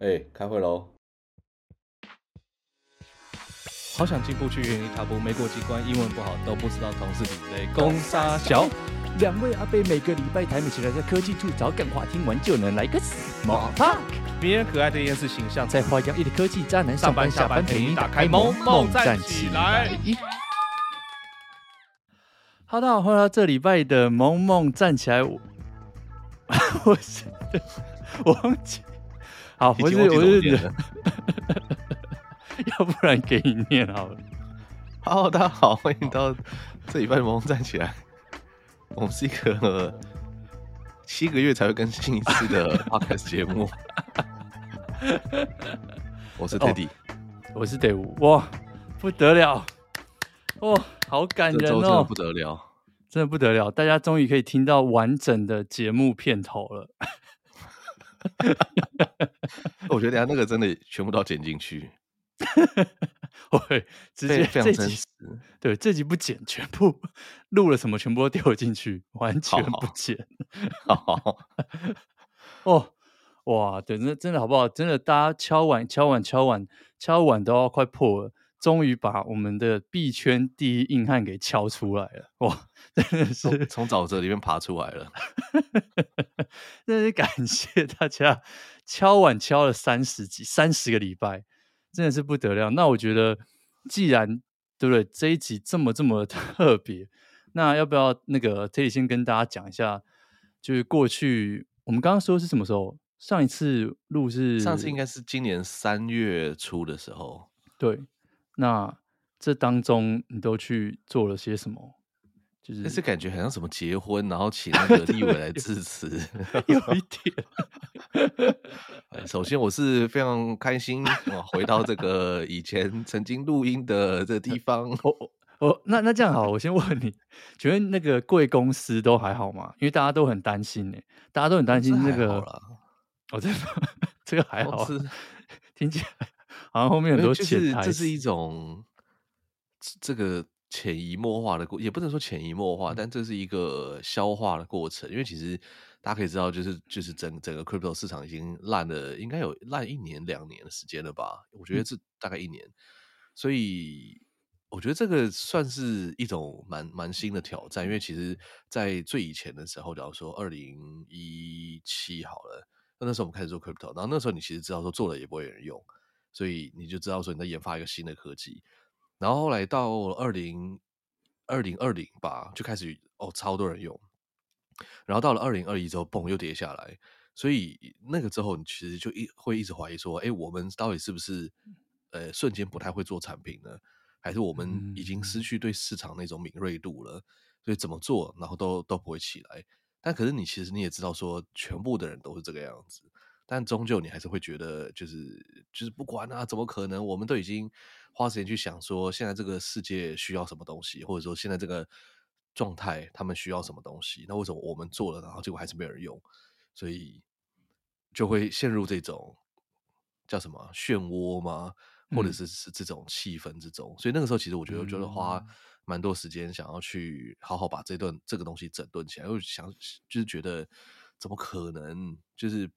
哎、欸，开会喽！好想进步去原地踏步，没过几关，英文不好都不知道同事比雷公杀小。两位阿贝每个礼拜台美起来在科技处找干话，听完就能来个 small talk。迷人可爱的电视形象，在花样一的科技渣男上班下班陪你打开萌梦站起来。哈喽，大家好，欢迎来到这礼拜的萌萌站起来。我，我是 我忘记。好，我是我是人，要不然给你念好了。Hello，大家好，欢迎到这礼拜的萌萌站起来。我们是一个七个月才会更新一次的 podcast 节目。我是 Teddy，、哦、我是 Day 五。哇，不得了！哇，好感人哦，真的不得了，真的不得了！大家终于可以听到完整的节目片头了。我觉得等下那个真的全部都要剪进去，我会直接非常真实。对，这集不剪，全部录了什么，全部都丢进去，完全不剪。好，好，好哦，哇，对，那真的好不好？真的，大家敲碗、敲碗、敲碗、敲碗都要快破了。终于把我们的币圈第一硬汉给敲出来了，哇！真的是从沼泽里面爬出来了，真是感谢大家敲碗敲了三十几、三十个礼拜，真的是不得了。那我觉得，既然对不对，这一集这么这么特别，那要不要那个可以先跟大家讲一下，就是过去我们刚刚说是什么时候？上一次录是上次应该是今年三月初的时候，对。那这当中你都去做了些什么？就是但是感觉好像什么结婚，然后请那 个立委来致辞，有一点。首先我是非常开心，我回到这个以前曾经录音的这个地方。哦哦，那那这样好，我先问你，请问那个贵公司都还好吗？因为大家都很担心呢，大家都很担心那个。哦，这 这个还好，听起来。好像后面很多就是这是一种这个潜移默化的过，也不能说潜移默化，但这是一个消化的过程。因为其实大家可以知道，就是就是整整个 crypto 市场已经烂了，应该有烂一年两年的时间了吧？我觉得这大概一年，所以我觉得这个算是一种蛮蛮新的挑战。因为其实，在最以前的时候，假如说二零一七好了，那那时候我们开始做 crypto，然后那时候你其实知道说做了也不会有人用。所以你就知道说你在研发一个新的科技，然后后来到二零二零二零吧，就开始哦超多人用，然后到了二零二一之后，嘣又跌下来，所以那个之后你其实就一会一直怀疑说，哎，我们到底是不是呃瞬间不太会做产品呢？还是我们已经失去对市场那种敏锐度了？所以怎么做然后都都不会起来。但可是你其实你也知道说，全部的人都是这个样子。但终究你还是会觉得，就是就是不管啊，怎么可能？我们都已经花时间去想说，现在这个世界需要什么东西，或者说现在这个状态他们需要什么东西？那为什么我们做了，然后结果还是没有人用？所以就会陷入这种叫什么漩涡吗？或者是是这种气氛之中？嗯、所以那个时候，其实我觉得觉得花蛮多时间，想要去好好把这段这个东西整顿起来。又想就是觉得，怎么可能？就是。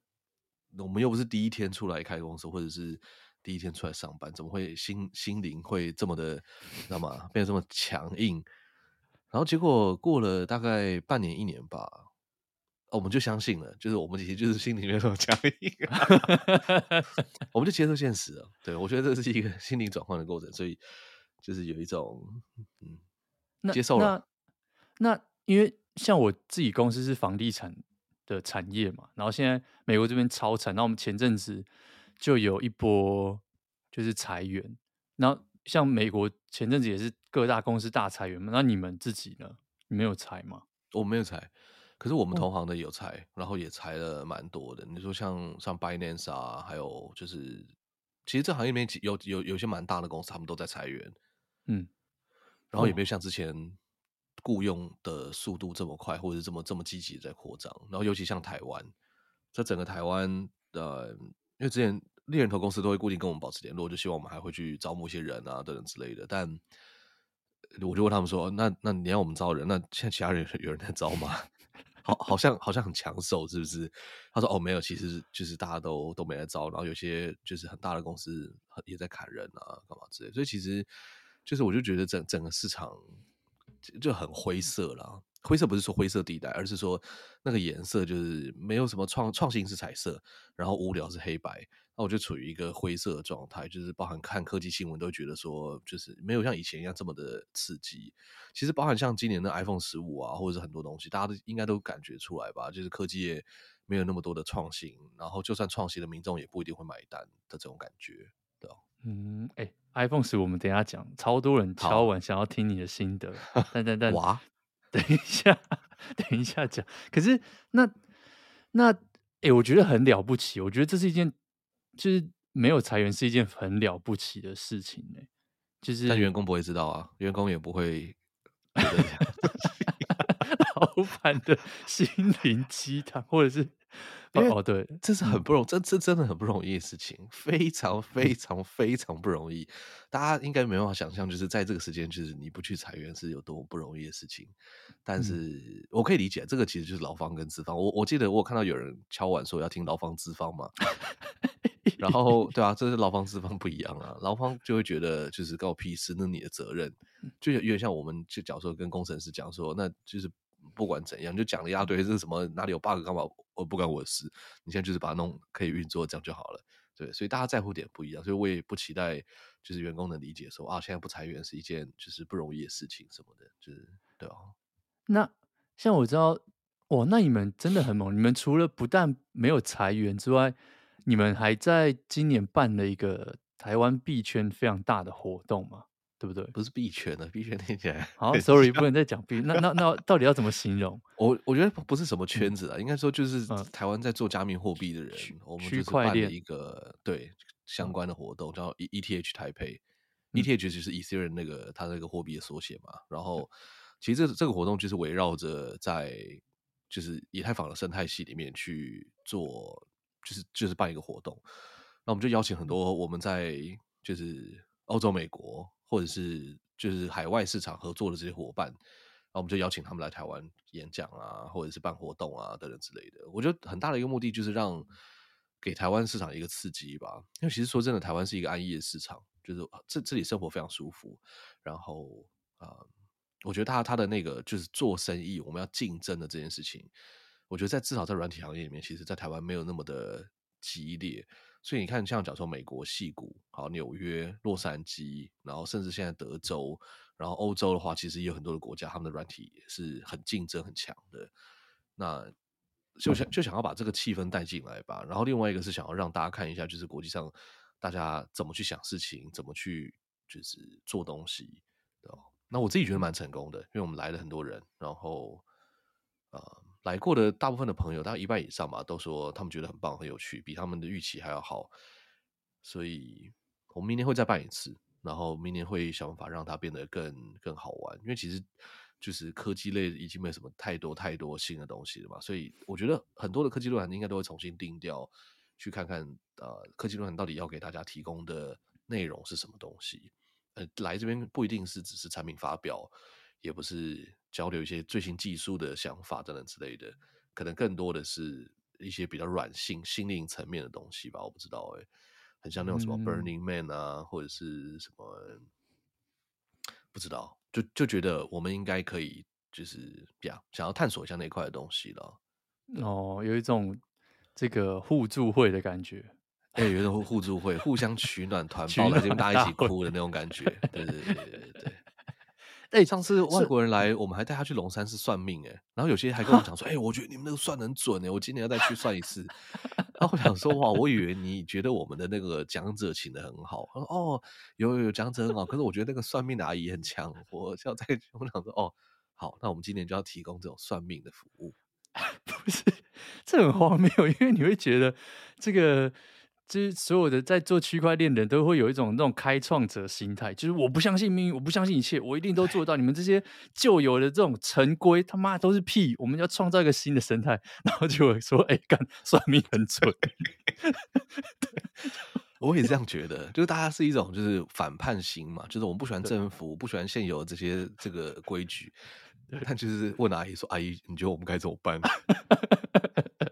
我们又不是第一天出来开公司，或者是第一天出来上班，怎么会心心灵会这么的，知道吗？变得这么强硬？然后结果过了大概半年一年吧，我们就相信了，就是我们其实就是心里面这么强硬，我们就接受现实了。对，我觉得这是一个 心灵转换的过程，所以就是有一种嗯，接受了。那，那因为像我自己公司是房地产。的产业嘛，然后现在美国这边超惨，那我们前阵子就有一波就是裁员，然后像美国前阵子也是各大公司大裁员嘛，那你们自己呢？你没有裁吗？我没有裁，可是我们同行的有裁，哦、然后也裁了蛮多的。你说像像 Binance 啊，还有就是，其实这行业里面有有有些蛮大的公司，他们都在裁员，嗯，然后也没有像之前。雇佣的速度这么快，或者是这么这么积极在扩张，然后尤其像台湾，在整个台湾，呃，因为之前猎人头公司都会固定跟我们保持联络，就希望我们还会去招募一些人啊等等之类的。但我就问他们说：“那那你要我们招人，那现在其他人有人在招吗？”好，好像好像很抢手，是不是？他说：“哦，没有，其实就是大家都都没在招，然后有些就是很大的公司也在砍人啊，干嘛之类。所以其实就是我就觉得整整个市场就很灰色啦。灰色不是说灰色地带，而是说那个颜色就是没有什么创创新是彩色，然后无聊是黑白。那我就处于一个灰色的状态，就是包含看科技新闻都觉得说，就是没有像以前一样这么的刺激。其实包含像今年的 iPhone 十五啊，或者是很多东西，大家都应该都感觉出来吧？就是科技业没有那么多的创新，然后就算创新的民众也不一定会买单的这种感觉，嗯，哎、欸，iPhone 十五我们等一下讲，超多人敲完想要听你的心得，但但但哇，等一下，等一下讲。可是那那哎、欸，我觉得很了不起，我觉得这是一件。就是没有裁员是一件很了不起的事情呢、欸，就是但员工不会知道啊，员工也不会。老板的心灵鸡汤，或者是哦，对，这是很不容易，这这真的很不容易的事情，非常 非常非常不容易。大家应该没办法想象，就是在这个时间，就是你不去裁员是有多么不容易的事情。但是我可以理解，这个其实就是劳方跟资方。我我记得我看到有人敲碗说要听劳方资方嘛。然后，对啊，这是劳方资方不一样啊。劳方就会觉得，就是告我屁事，那你的责任，就有点像我们就假如说跟工程师讲说，那就是不管怎样，就讲了一大堆，这是什么哪里有 bug 干嘛，我不关我的事。你现在就是把它弄可以运作，这样就好了。对，所以大家在乎点不一样，所以我也不期待就是员工能理解说啊，现在不裁员是一件就是不容易的事情什么的，就是对啊。那像我知道，哇，那你们真的很猛，你们除了不但没有裁员之外。你们还在今年办了一个台湾币圈非常大的活动吗？对不对？不是币圈的，币圈听起来好，sorry，不能再讲币。那那那到底要怎么形容？我我觉得不是什么圈子啊，嗯、应该说就是台湾在做加密货币的人，嗯、我们就是办了一个对相关的活动，叫 E ETH 台北。嗯、ETH 就是 Ethereum 那个它那个货币的缩写嘛。然后其实这这个活动就是围绕着在就是以太坊的生态系里面去做。就是就是办一个活动，那我们就邀请很多我们在就是欧洲、美国或者是就是海外市场合作的这些伙伴，然后我们就邀请他们来台湾演讲啊，或者是办活动啊等等之类的。我觉得很大的一个目的就是让给台湾市场一个刺激吧。因为其实说真的，台湾是一个安逸的市场，就是这这里生活非常舒服。然后啊、我觉得他他的那个就是做生意，我们要竞争的这件事情。我觉得在至少在软体行业里面，其实，在台湾没有那么的激烈。所以你看，像假如说美国戏谷、好纽约、洛杉矶，然后甚至现在德州，然后欧洲的话，其实也有很多的国家，他们的软体也是很竞争很强的。那就想就想要把这个气氛带进来吧。然后另外一个是想要让大家看一下，就是国际上大家怎么去想事情，怎么去就是做东西。那我自己觉得蛮成功的，因为我们来了很多人，然后来过的大部分的朋友，大概一半以上吧，都说他们觉得很棒、很有趣，比他们的预期还要好。所以，我明年会再办一次，然后明年会想办法让它变得更更好玩。因为其实就是科技类已经没有什么太多太多新的东西了嘛，所以我觉得很多的科技论坛应该都会重新定调，去看看呃科技论坛到底要给大家提供的内容是什么东西。呃，来这边不一定是只是产品发表。也不是交流一些最新技术的想法等等之类的，可能更多的是一些比较软性、心灵层面的东西吧。我不知道哎、欸，很像那种什么 Burning Man 啊，嗯、或者是什么，不知道，就就觉得我们应该可以，就是呀，想要探索一下那块的东西了。哦，有一种这个互助会的感觉，哎、欸，有一种互助会，互相取暖 团抱来这边大家一起哭的那种感觉。对对对对对对。哎、欸，上次外国人来，我们还带他去龙山寺算命，哎，然后有些还跟我讲说，哎、欸，我觉得你们那个算得很准，哎，我今年要再去算一次。然后我想说，哇，我以为你觉得我们的那个讲者请的很好。他说，哦，有有有讲者很好，可是我觉得那个算命的阿姨很强。我要再，我想说，哦，好，那我们今年就要提供这种算命的服务。不是，这很荒谬，因为你会觉得这个。就是所有的在做区块链的人都会有一种那种开创者心态，就是我不相信命运，我不相信一切，我一定都做到。你们这些旧有的这种陈规，他妈都是屁！我们要创造一个新的生态，然后就会说：“哎、欸，干算命很准。”我也这样觉得，就是大家是一种就是反叛心嘛，就是我们不喜欢政府，不喜欢现有的这些这个规矩。但就是问阿姨说：“阿姨，你觉得我们该怎么办？”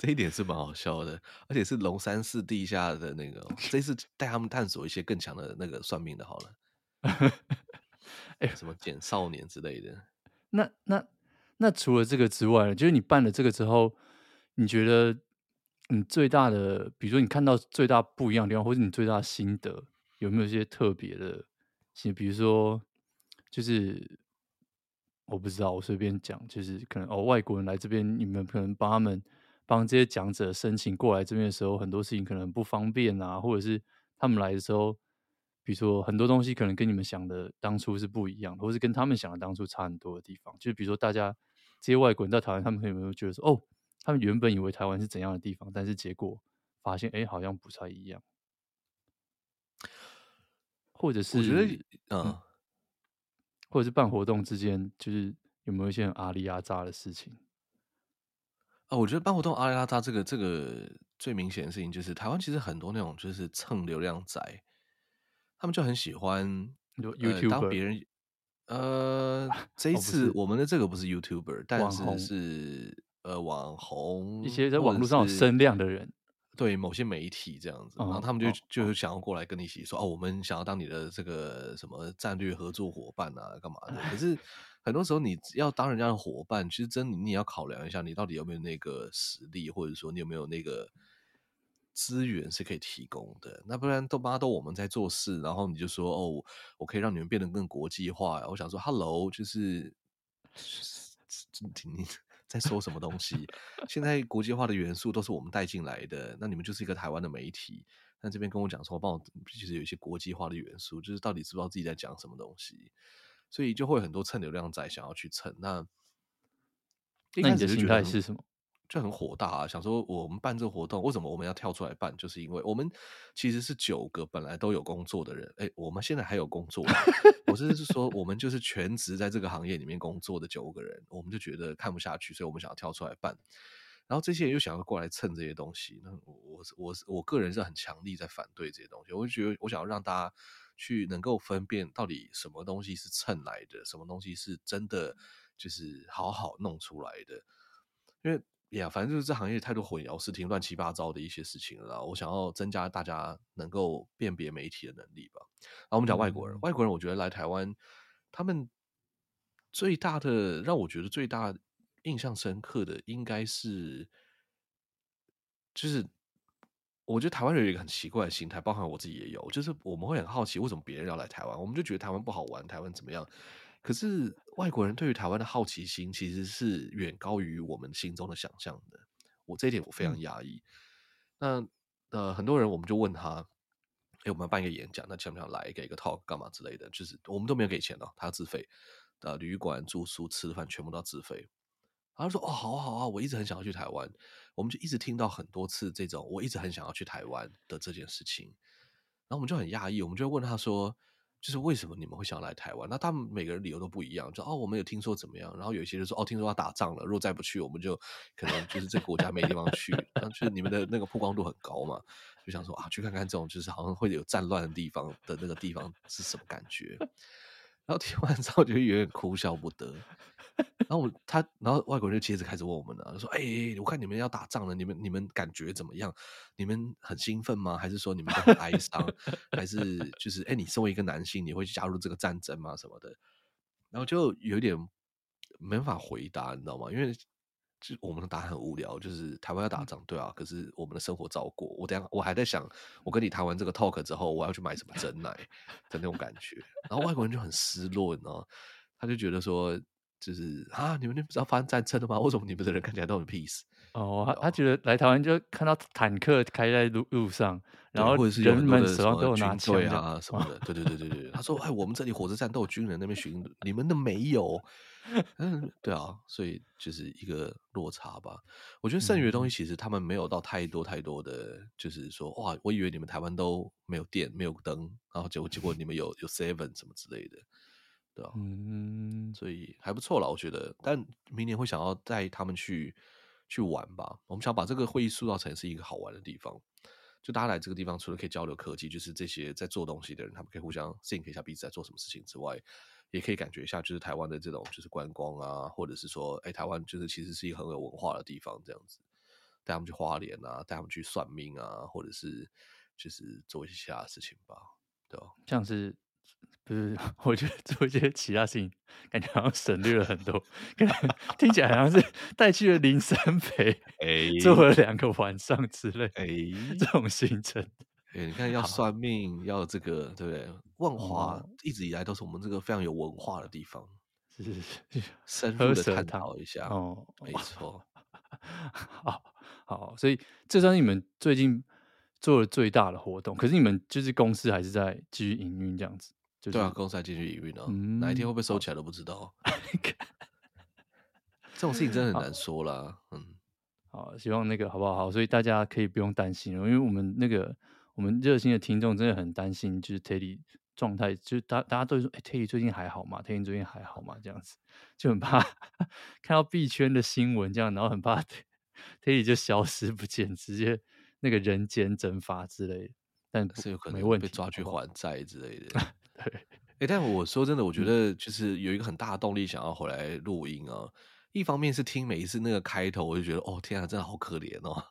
这一点是蛮好笑的，而且是龙山寺地下的那个，这次 带他们探索一些更强的那个算命的，好了，哎，什么简少年之类的。那那那除了这个之外，就是你办了这个之后，你觉得你最大的，比如说你看到最大不一样的地方，或者你最大的心得，有没有一些特别的？比如说，就是我不知道，我随便讲，就是可能哦，外国人来这边，你们可能帮他们。帮这些讲者申请过来这边的时候，很多事情可能不方便啊，或者是他们来的时候，比如说很多东西可能跟你们想的当初是不一样，或是跟他们想的当初差很多的地方。就比如说大家这些外国人到台湾，他们有没有觉得说，哦，他们原本以为台湾是怎样的地方，但是结果发现，哎，好像不太一样。或者是我觉得，嗯，嗯，或者是办活动之间，就是有没有一些很阿里阿扎的事情？啊，我觉得办活动阿里拉扎这个这个最明显的事情就是，台湾其实很多那种就是蹭流量仔，他们就很喜欢 YouTuber、呃、当别人呃，这一次我们的这个不是 YouTuber，但是是呃网红，一些在网络上有声量的人。对某些媒体这样子，然后他们就就想要过来跟你一起说哦，我们想要当你的这个什么战略合作伙伴啊，干嘛的？可是很多时候你要当人家的伙伴，其实真你也要考量一下，你到底有没有那个实力，或者说你有没有那个资源是可以提供的。那不然都妈都我们在做事，然后你就说哦，我可以让你们变得更国际化。我想说，Hello，就是你。在说什么东西？现在国际化的元素都是我们带进来的，那你们就是一个台湾的媒体。那这边跟我讲说，帮我其实有一些国际化的元素，就是到底知不知道自己在讲什么东西？所以就会很多蹭流量仔想要去蹭。那那你的心态是什么？就很火大啊！想说我们办这个活动，为什么我们要跳出来办？就是因为我们其实是九个本来都有工作的人，哎、欸，我们现在还有工作。我是是说，我们就是全职在这个行业里面工作的九个人，我们就觉得看不下去，所以我们想要跳出来办。然后这些人又想要过来蹭这些东西，那我我我我个人是很强力在反对这些东西。我就觉得我想要让大家去能够分辨到底什么东西是蹭来的，什么东西是真的就是好好弄出来的，因为。呀、反正就是这行业太多混淆视听、乱七八糟的一些事情了。我想要增加大家能够辨别媒体的能力吧。然后我们讲外国人，嗯、外国人我觉得来台湾，他们最大的让我觉得最大印象深刻的，应该是就是我觉得台湾人有一个很奇怪的心态，包含我自己也有，就是我们会很好奇为什么别人要来台湾，我们就觉得台湾不好玩，台湾怎么样？可是外国人对于台湾的好奇心其实是远高于我们心中的想象的。我这一点我非常压抑。嗯、那呃，很多人我们就问他，哎，我们要办一个演讲，那想不想来给一个 talk 干嘛之类的？就是我们都没有给钱哦，他要自费。呃，旅馆住宿吃饭全部都要自费。他说：“哦，好啊好啊，我一直很想要去台湾。”我们就一直听到很多次这种“我一直很想要去台湾”的这件事情。然后我们就很讶异，我们就问他说。就是为什么你们会想要来台湾？那他们每个人理由都不一样，就哦，我们有听说怎么样，然后有一些人说哦，听说要打仗了，如果再不去，我们就可能就是这个国家没地方去。然后就是你们的那个曝光度很高嘛，就想说啊，去看看这种就是好像会有战乱的地方的那个地方是什么感觉。然后听完之后就有点哭笑不得。然后我他，然后外国人就接着开始问我们了，说：“哎、欸，我看你们要打仗了，你们你们感觉怎么样？你们很兴奋吗？还是说你们都很哀伤？还是就是哎、你身为一个男性，你会加入这个战争吗？什么的？”然后就有点没法回答，你知道吗？因为就我们的答案很无聊，就是台湾要打仗，对啊，可是我们的生活照过。我等下我还在想，我跟你谈完这个 talk 之后，我要去买什么珍奶的那种感觉。然后外国人就很失落，你知道，他就觉得说。就是啊，你们那不知道发生战争了吗？为什么你们的人看起来都很 peace？哦，他他觉得来台湾就看到坦克开在路路上，然后或者是人们手上都有拿枪啊什么的。对对对对对，他说：“哎，我们这里火车站都有军人那边巡，你们的没有。”嗯，对啊，所以就是一个落差吧。我觉得剩余的东西其实他们没有到太多太多的，就是说哇，我以为你们台湾都没有电没有灯，然后结果结果你们有有 seven 什么之类的。对啊，嗯，所以还不错啦，我觉得。但明年会想要带他们去去玩吧。我们想把这个会议塑造成是一个好玩的地方，就大家来这个地方，除了可以交流科技，就是这些在做东西的人，他们可以互相 think 一下彼此在做什么事情之外，也可以感觉一下，就是台湾的这种就是观光啊，或者是说，哎，台湾就是其实是一个很有文化的地方，这样子，带他们去花莲啊，带他们去算命啊，或者是就是做一些其他事情吧，对吧？像是不是？我觉得做一些其他事情，感觉好像省略了很多，感觉听起来好像是带去了林森北，哎，做了两个晚上之类，哎，这种行程。哎，你看，要算命，要这个，对不对？万华一直以来都是我们这个非常有文化的地方，是是是，深入的探讨一下哦，没错。好，好，所以这算是你们最近做的最大的活动。可是你们就是公司还是在继续营运这样子？就是、对啊，公司还继续营运呢。嗯、哪一天会不会收起来都不知道。这种事情真的很难说啦。嗯，好，希望那个好不好？好，所以大家可以不用担心了，因为我们那个。我们热心的听众真的很担心，就是 Teddy 状态，就是大大家都说，哎，Teddy 最近还好吗？Teddy 最近还好吗？这样子就很怕看到币圈的新闻这样，然后很怕 Teddy 就消失不见，直接那个人间蒸发之类的。但是有可能被抓去还债之类的。对，哎，但我说真的，我觉得就是有一个很大的动力想要回来录音啊。一方面是听每一次那个开头，我就觉得哦天啊，真的好可怜哦。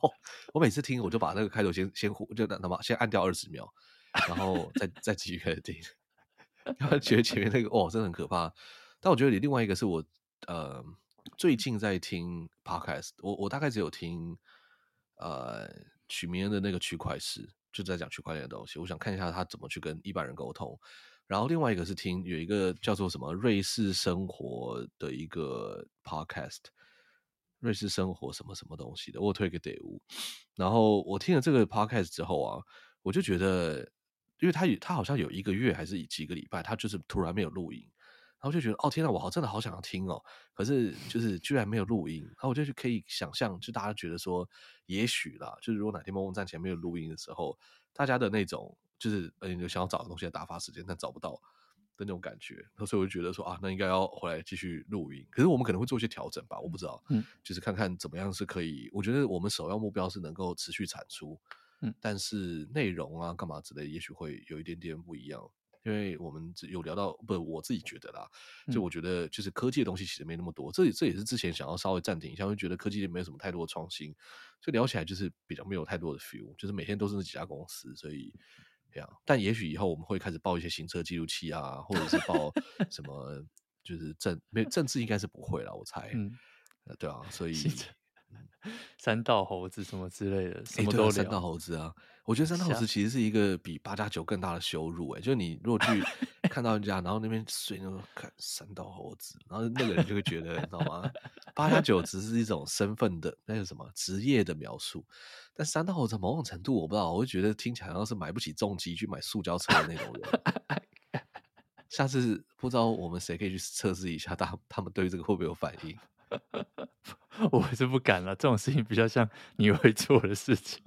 我每次听我就把那个开头先先，就那什么先按掉二十秒，然后再再继续开始听。然后觉得前面那个哦真的很可怕。但我觉得你另外一个是我呃最近在听 podcast，我我大概只有听呃许明恩的那个区块势，就在讲区块链的东西。我想看一下他怎么去跟一般人沟通。然后另外一个是听有一个叫做什么瑞士生活的一个 podcast，瑞士生活什么什么东西的，我推给德屋。然后我听了这个 podcast 之后啊，我就觉得，因为他他好像有一个月还是几个礼拜，他就是突然没有录音，然后就觉得哦天呐，我好真的好想要听哦，可是就是居然没有录音，然后我就可以想象，就大家觉得说，也许啦，就是如果哪天梦梦站前没有录音的时候，大家的那种。就是呃，你想要找的东西来打发时间，但找不到的那种感觉，所以我就觉得说啊，那应该要回来继续录音。可是我们可能会做一些调整吧，我不知道。嗯，就是看看怎么样是可以。我觉得我们首要目标是能够持续产出，嗯，但是内容啊、干嘛之类，也许会有一点点不一样。因为我们有聊到，不，我自己觉得啦，就我觉得就是科技的东西其实没那么多。这这也是之前想要稍微暂停一下，因为觉得科技也没有什么太多的创新，所以聊起来就是比较没有太多的 feel，就是每天都是那几家公司，所以。这样，但也许以后我们会开始报一些行车记录器啊，或者是报 什么，就是政没政治应该是不会了，我猜。嗯，对啊，所以 山道猴子什么之类的，什么都聊。山道猴子啊，我觉得三道猴子其实是一个比八加九更大的羞辱。哎，就是你如果去 看到人家，然后那边睡那种看三道猴子，然后那个人就会觉得，你知道吗？八加九只是一种身份的，那个什么职业的描述。但三道猴子某种程度我不知道，我会觉得听起来好像是买不起重机去买塑胶车的那种人。下次不知道我们谁可以去测试一下，他他们对于这个会不会有反应？我是不敢了，这种事情比较像你会做的事情，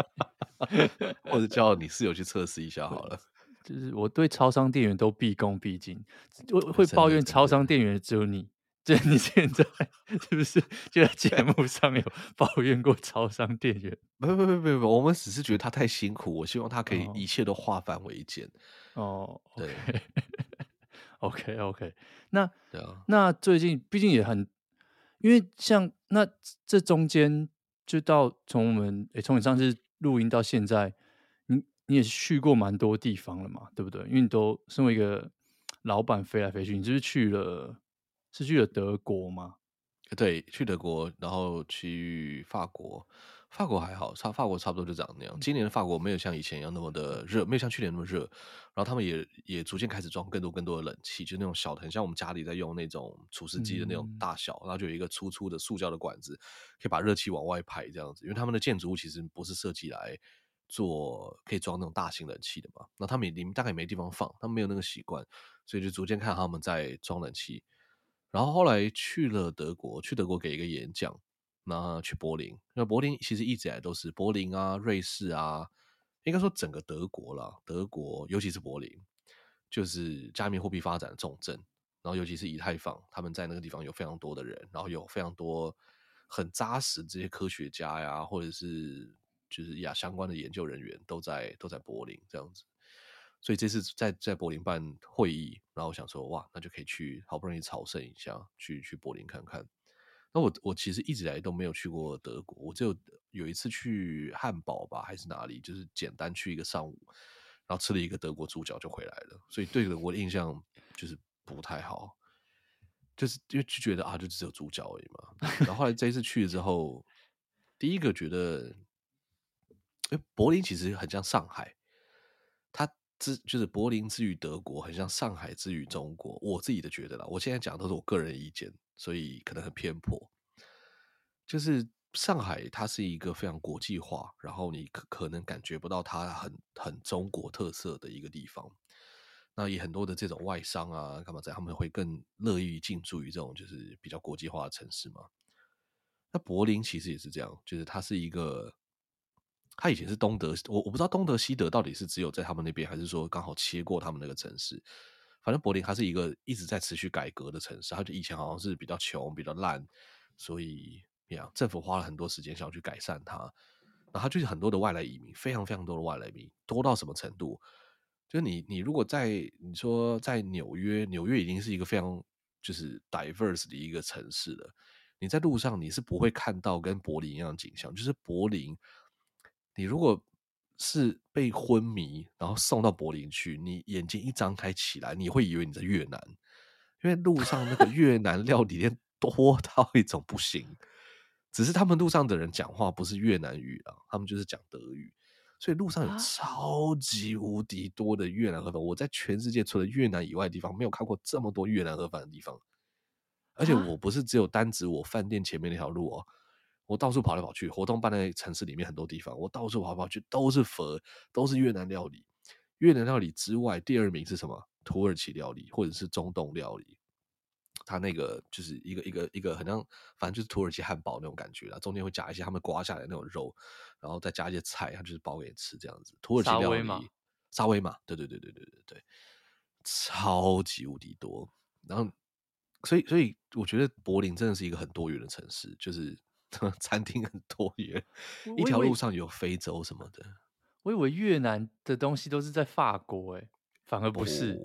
或者叫你室友去测试一下好了。就是我对超商店员都毕恭毕敬，我会抱怨超商店员只有你。就你现在 是不是就在节目上面有抱怨过超商店员？不不不不不，我们只是觉得他太辛苦，我希望他可以一切都化繁为简。哦，对，OK OK，那那最近毕竟也很，因为像那这中间就到从我们诶从你上次录音到现在，你你也是去过蛮多地方了嘛，对不对？因为你都身为一个老板飞来飞去，你就是，是去了。是去了德国吗？对，去德国，然后去法国。法国还好，差法国差不多就长那样。今年的法国没有像以前一样那么的热，没有像去年那么热。然后他们也也逐渐开始装更多更多的冷气，就那种小的，很像我们家里在用那种除湿机的那种大小，嗯、然后就有一个粗粗的塑胶的管子，可以把热气往外排这样子。因为他们的建筑物其实不是设计来做可以装那种大型冷气的嘛，那他们也里面大概也没地方放，他们没有那个习惯，所以就逐渐看他们在装冷气。然后后来去了德国，去德国给一个演讲，那去柏林，那柏林其实一直以来都是柏林啊、瑞士啊，应该说整个德国啦，德国尤其是柏林，就是加密货币发展的重镇。然后尤其是以太坊，他们在那个地方有非常多的人，然后有非常多很扎实这些科学家呀，或者是就是呀相关的研究人员都在都在柏林这样子。所以这次在在柏林办会议，然后我想说，哇，那就可以去，好不容易朝圣一下，去去柏林看看。那我我其实一直来都没有去过德国，我只有有一次去汉堡吧，还是哪里，就是简单去一个上午，然后吃了一个德国猪脚就回来了。所以对德国的印象就是不太好，就是因为就觉得啊，就只有猪脚而已嘛。然后后来这一次去了之后，第一个觉得，哎，柏林其实很像上海，它。之就是柏林之于德国，很像上海之于中国。我自己的觉得啦，我现在讲的都是我个人意见，所以可能很偏颇。就是上海，它是一个非常国际化，然后你可可能感觉不到它很很中国特色的一个地方。那也很多的这种外商啊，干嘛在他们会更乐意进驻于这种就是比较国际化的城市嘛。那柏林其实也是这样，就是它是一个。他以前是东德，我我不知道东德西德到底是只有在他们那边，还是说刚好切过他们那个城市。反正柏林它是一个一直在持续改革的城市，它就以前好像是比较穷、比较烂，所以呀，政府花了很多时间想要去改善它。然后它就是很多的外来移民，非常非常多的外来移民，多到什么程度？就是你你如果在你说在纽约，纽约已经是一个非常就是 diverse 的一个城市了。你在路上你是不会看到跟柏林一样的景象，就是柏林。你如果是被昏迷，然后送到柏林去，你眼睛一张开起来，你会以为你在越南，因为路上那个 越南料理店 多到一种不行。只是他们路上的人讲话不是越南语啊，他们就是讲德语，所以路上有超级无敌多的越南河粉。我在全世界除了越南以外的地方，没有看过这么多越南河粉的地方。而且我不是只有单指我饭店前面那条路哦。我到处跑来跑去，活动办在城市里面很多地方，我到处跑来跑去，都是佛，都是越南料理。越南料理之外，第二名是什么？土耳其料理或者是中东料理。它那个就是一个一个一个很像，反正就是土耳其汉堡那种感觉啦，中间会夹一些他们刮下来那种肉，然后再加一些菜，它就是包给你吃这样子。土耳其料理，沙威玛，沙威玛，对对对对对对对，超级无敌多。然后，所以所以我觉得柏林真的是一个很多元的城市，就是。餐厅很多元，一条路上有非洲什么的。我以为越南的东西都是在法国，哎，反而不是。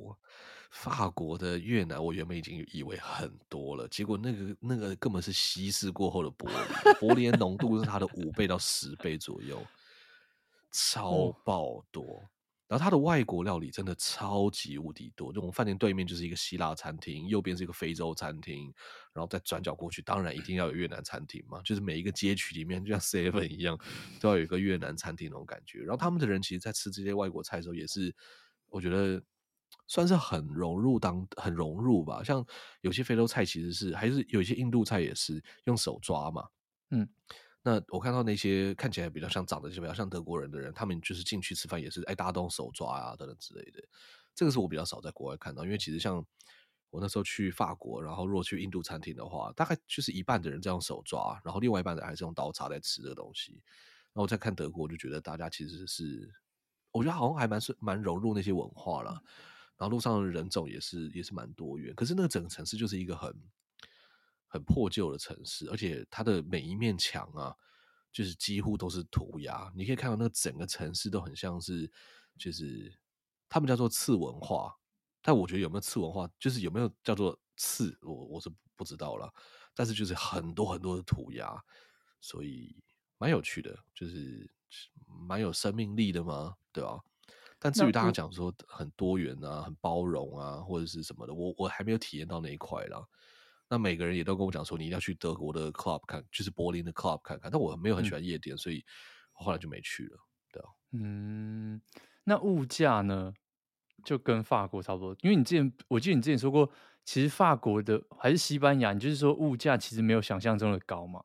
法国的越南，我原本已经以为很多了，结果那个那个根本是稀释过后的柏林，柏林浓度是它的五倍到十倍左右，超爆多。然后它的外国料理真的超级无敌多，就我们饭店对面就是一个希腊餐厅，右边是一个非洲餐厅，然后再转角过去，当然一定要有越南餐厅嘛，就是每一个街区里面就像 Seven 一样，都要有一个越南餐厅那种感觉。然后他们的人其实，在吃这些外国菜的时候，也是我觉得算是很融入当很融入吧。像有些非洲菜其实是，还是有一些印度菜也是用手抓嘛，嗯。那我看到那些看起来比较像长得就比较像德国人的人，他们就是进去吃饭也是哎，大家都用手抓啊等等之类的。这个是我比较少在国外看到，因为其实像我那时候去法国，然后如果去印度餐厅的话，大概就是一半的人在用手抓，然后另外一半的人还是用刀叉在吃这个东西。然后我再看德国，我就觉得大家其实是，我觉得好像还蛮是蛮融入那些文化了。然后路上的人种也是也是蛮多元，可是那个整个城市就是一个很。很破旧的城市，而且它的每一面墙啊，就是几乎都是涂鸦。你可以看到那个整个城市都很像是，就是他们叫做次文化。但我觉得有没有次文化，就是有没有叫做次，我我是不知道了。但是就是很多很多的涂鸦，所以蛮有趣的，就是蛮有生命力的嘛，对吧？但至于大家讲说很多元啊、很包容啊，或者是什么的，我我还没有体验到那一块啦。那每个人也都跟我讲说，你一定要去德国的 club 看，就是柏林的 club 看看。但我没有很喜欢夜店，嗯、所以后来就没去了。对啊，嗯，那物价呢，就跟法国差不多。因为你之前，我记得你之前说过，其实法国的还是西班牙，你就是说物价其实没有想象中的高嘛。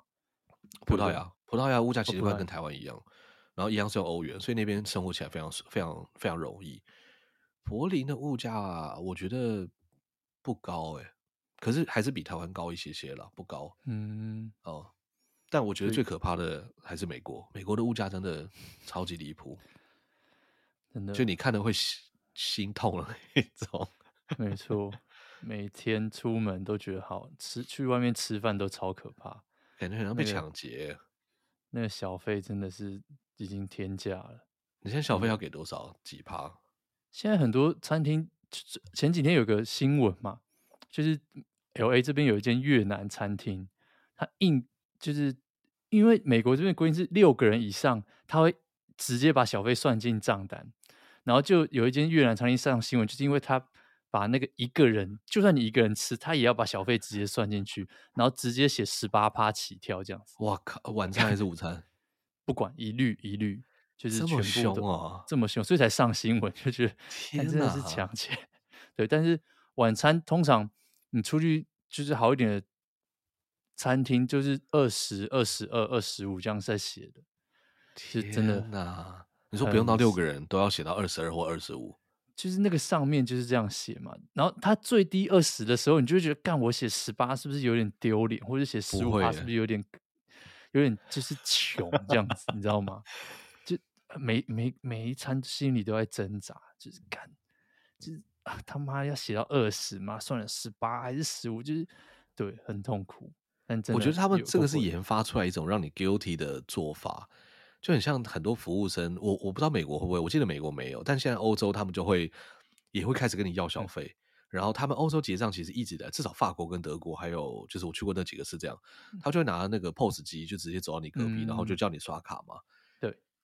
葡萄牙，葡萄牙物价其实会跟台湾一样，然后一样是用欧元，所以那边生活起来非常非常非常容易。柏林的物价，我觉得不高哎、欸。可是还是比台湾高一些些了，不高。嗯哦，但我觉得最可怕的还是美国，美国的物价真的超级离谱，真的，就你看的会心心痛了那种。没错，每天出门都觉得好吃，去外面吃饭都超可怕，感觉好像被抢劫，那个。那个小费真的是已经天价了。你现在小费要给多少？几趴？现在很多餐厅，前几天有个新闻嘛，就是 LA 这边有一间越南餐厅，他硬就是因为美国这边规定是六个人以上，他会直接把小费算进账单，然后就有一间越南餐厅上新闻，就是因为他把那个一个人，就算你一个人吃，他也要把小费直接算进去，然后直接写十八趴起跳这样子。哇靠，晚 餐还是午餐？不管，一律一律。就是全部这么凶啊，这么凶，所以才上新闻，就觉得 天真的是抢钱。对，但是晚餐通常你出去就是好一点的餐厅，就是二十二、十二、二十五这样在写的。是真的呐，你说不用到六个人都要写到二十二或二十五，就是那个上面就是这样写嘛。然后他最低二十的时候，你就会觉得，干我写十八是不是有点丢脸？或者写十五，是不是有点有点就是穷这样子，你知道吗？就每每每一餐心里都在挣扎，就是干，就是啊他妈要写到二十吗？算了，十八还是十五？就是对，很痛苦。但我觉得他们这个是研发出来一种让你 guilty 的做法，就很像很多服务生。我我不知道美国会不会，我记得美国没有，但现在欧洲他们就会也会开始跟你要小费。嗯、然后他们欧洲结账其实一直的，至少法国跟德国还有就是我去过那几个是这样，他就会拿那个 POS 机就直接走到你隔壁，嗯、然后就叫你刷卡嘛。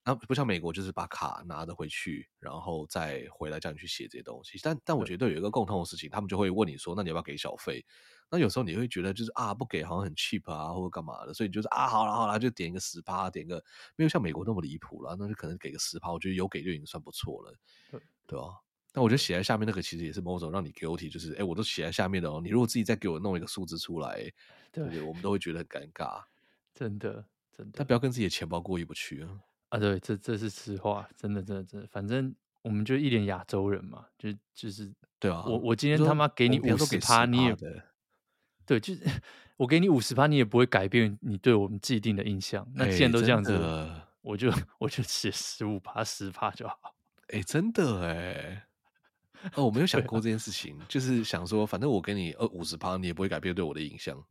那不像美国，就是把卡拿着回去，然后再回来叫你去写这些东西。但但我觉得有一个共通的事情，他们就会问你说：“那你要不要给小费？”那有时候你会觉得就是啊，不给好像很 cheap 啊，或者干嘛的，所以就是啊，好了好了，就点一个十趴，点个没有像美国那么离谱了，那就可能给个十趴，我觉得有给就已经算不错了，对对啊。但我觉得写在下面那个其实也是某种让你 guilty，就是哎，我都写在下面的哦，你如果自己再给我弄一个数字出来，对，对，我们都会觉得很尴尬，真的真的。但不要跟自己的钱包过意不去啊。啊，对，这这是实话，真的，真的，真的，反正我们就一脸亚洲人嘛，就就是，对啊，我我今天他妈给你五十趴，你也，对，就是我给你五十趴，你也不会改变你对我们既定的印象。那既然都这样子，欸、我就我就写十五趴、十趴就好。哎、欸，真的哎，哦，我没有 想过这件事情，啊、就是想说，反正我给你呃五十趴，你也不会改变对我的印象。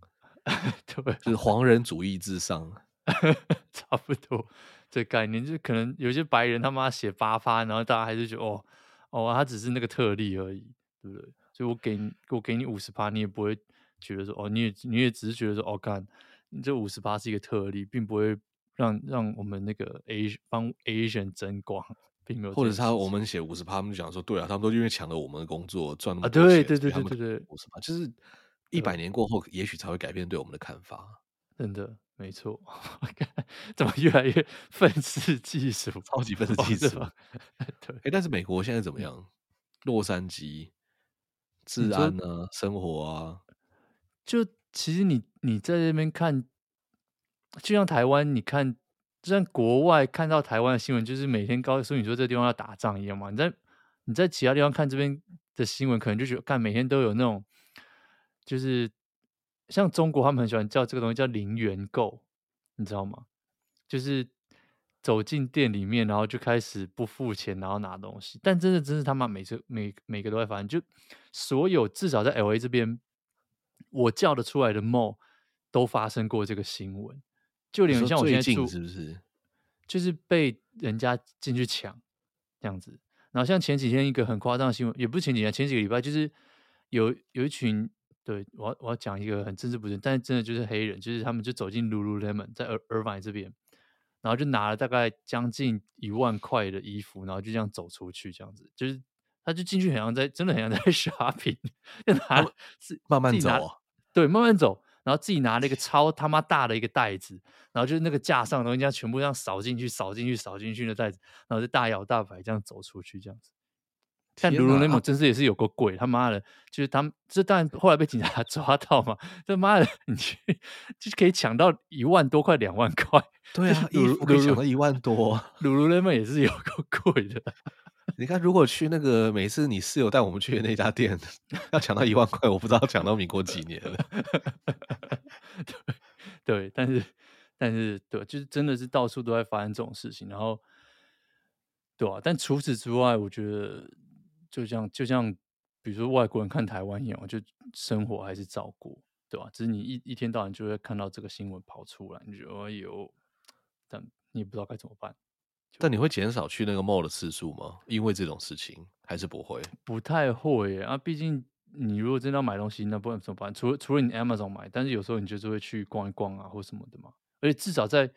对，就是黄人主义至上，差不多。这概念就可能有些白人他妈写八趴，然后大家还是觉得哦哦，他只是那个特例而已，对不对？所以我给你我给你五十趴，你也不会觉得说哦，你也你也只是觉得说哦，干你这五十趴是一个特例，并不会让让我们那个 A 帮 Asian 争光，并没有。或者是他我们写五十趴，他们就讲说对啊，他们都因为抢了我们的工作赚那么多钱，啊、对对对对对对，五十趴就是一百年过后，也许才会改变对我们的看法。真的。没错，怎么越来越愤世嫉俗，超级愤世嫉俗？对，哎，但是美国现在怎么样？洛杉矶治安呢、啊？生活啊？就其实你你在这边看，就像台湾，你看，就像国外看到台湾的新闻，就是每天告诉你说这地方要打仗一样嘛。你在你在其他地方看这边的新闻，可能就觉得，看每天都有那种，就是。像中国，他们很喜欢叫这个东西叫零元购，你知道吗？就是走进店里面，然后就开始不付钱，然后拿东西。但真的，真是他妈每次每每个都会发生，就所有至少在 LA 这边，我叫得出来的 mall 都发生过这个新闻。就连像我现在住，是不是？就是被人家进去抢这样子。然后像前几天一个很夸张的新闻，也不是前几天，前几个礼拜，就是有有一群。对，我要我要讲一个很政治不正，但是真的就是黑人，就是他们就走进 Lululemon 在 Irvine 这边，然后就拿了大概将近一万块的衣服，然后就这样走出去，这样子，就是他就进去，很像在真的很像在 shopping，就拿自慢慢走，对，慢慢走，然后自己拿了一个超他妈大的一个袋子，然后就是那个架上的东西，这样全部这样扫进去，扫进去，扫进去的袋子，然后就大摇大摆这样走出去，这样子。但卢卢雷蒙真是也是有个鬼，他妈的，就是他们这当然后来被警察 抓到嘛，他妈的，你去 就是可以抢到一万多块、两万块，对啊，衣服可以抢到一万多，卢卢雷蒙也是有个鬼的。你看，如果去那个每次你室友带我们去的那家店，要抢到一万块，我不知道抢到民国几年了。对对，但是但是对，就是真的是到处都在发生这种事情，然后对啊，但除此之外，我觉得。就像就像，比如说外国人看台湾一样，就生活还是照顾，对吧？只是你一一天到晚就会看到这个新闻跑出来，你觉得哎呦，但你也不知道该怎么办。但你会减少去那个 mall 的次数吗？因为这种事情还是不会？不太会耶啊，毕竟你如果真的要买东西，那不然怎么办？除了除了你 Amazon 买，但是有时候你就是会去逛一逛啊，或什么的嘛。而且至少在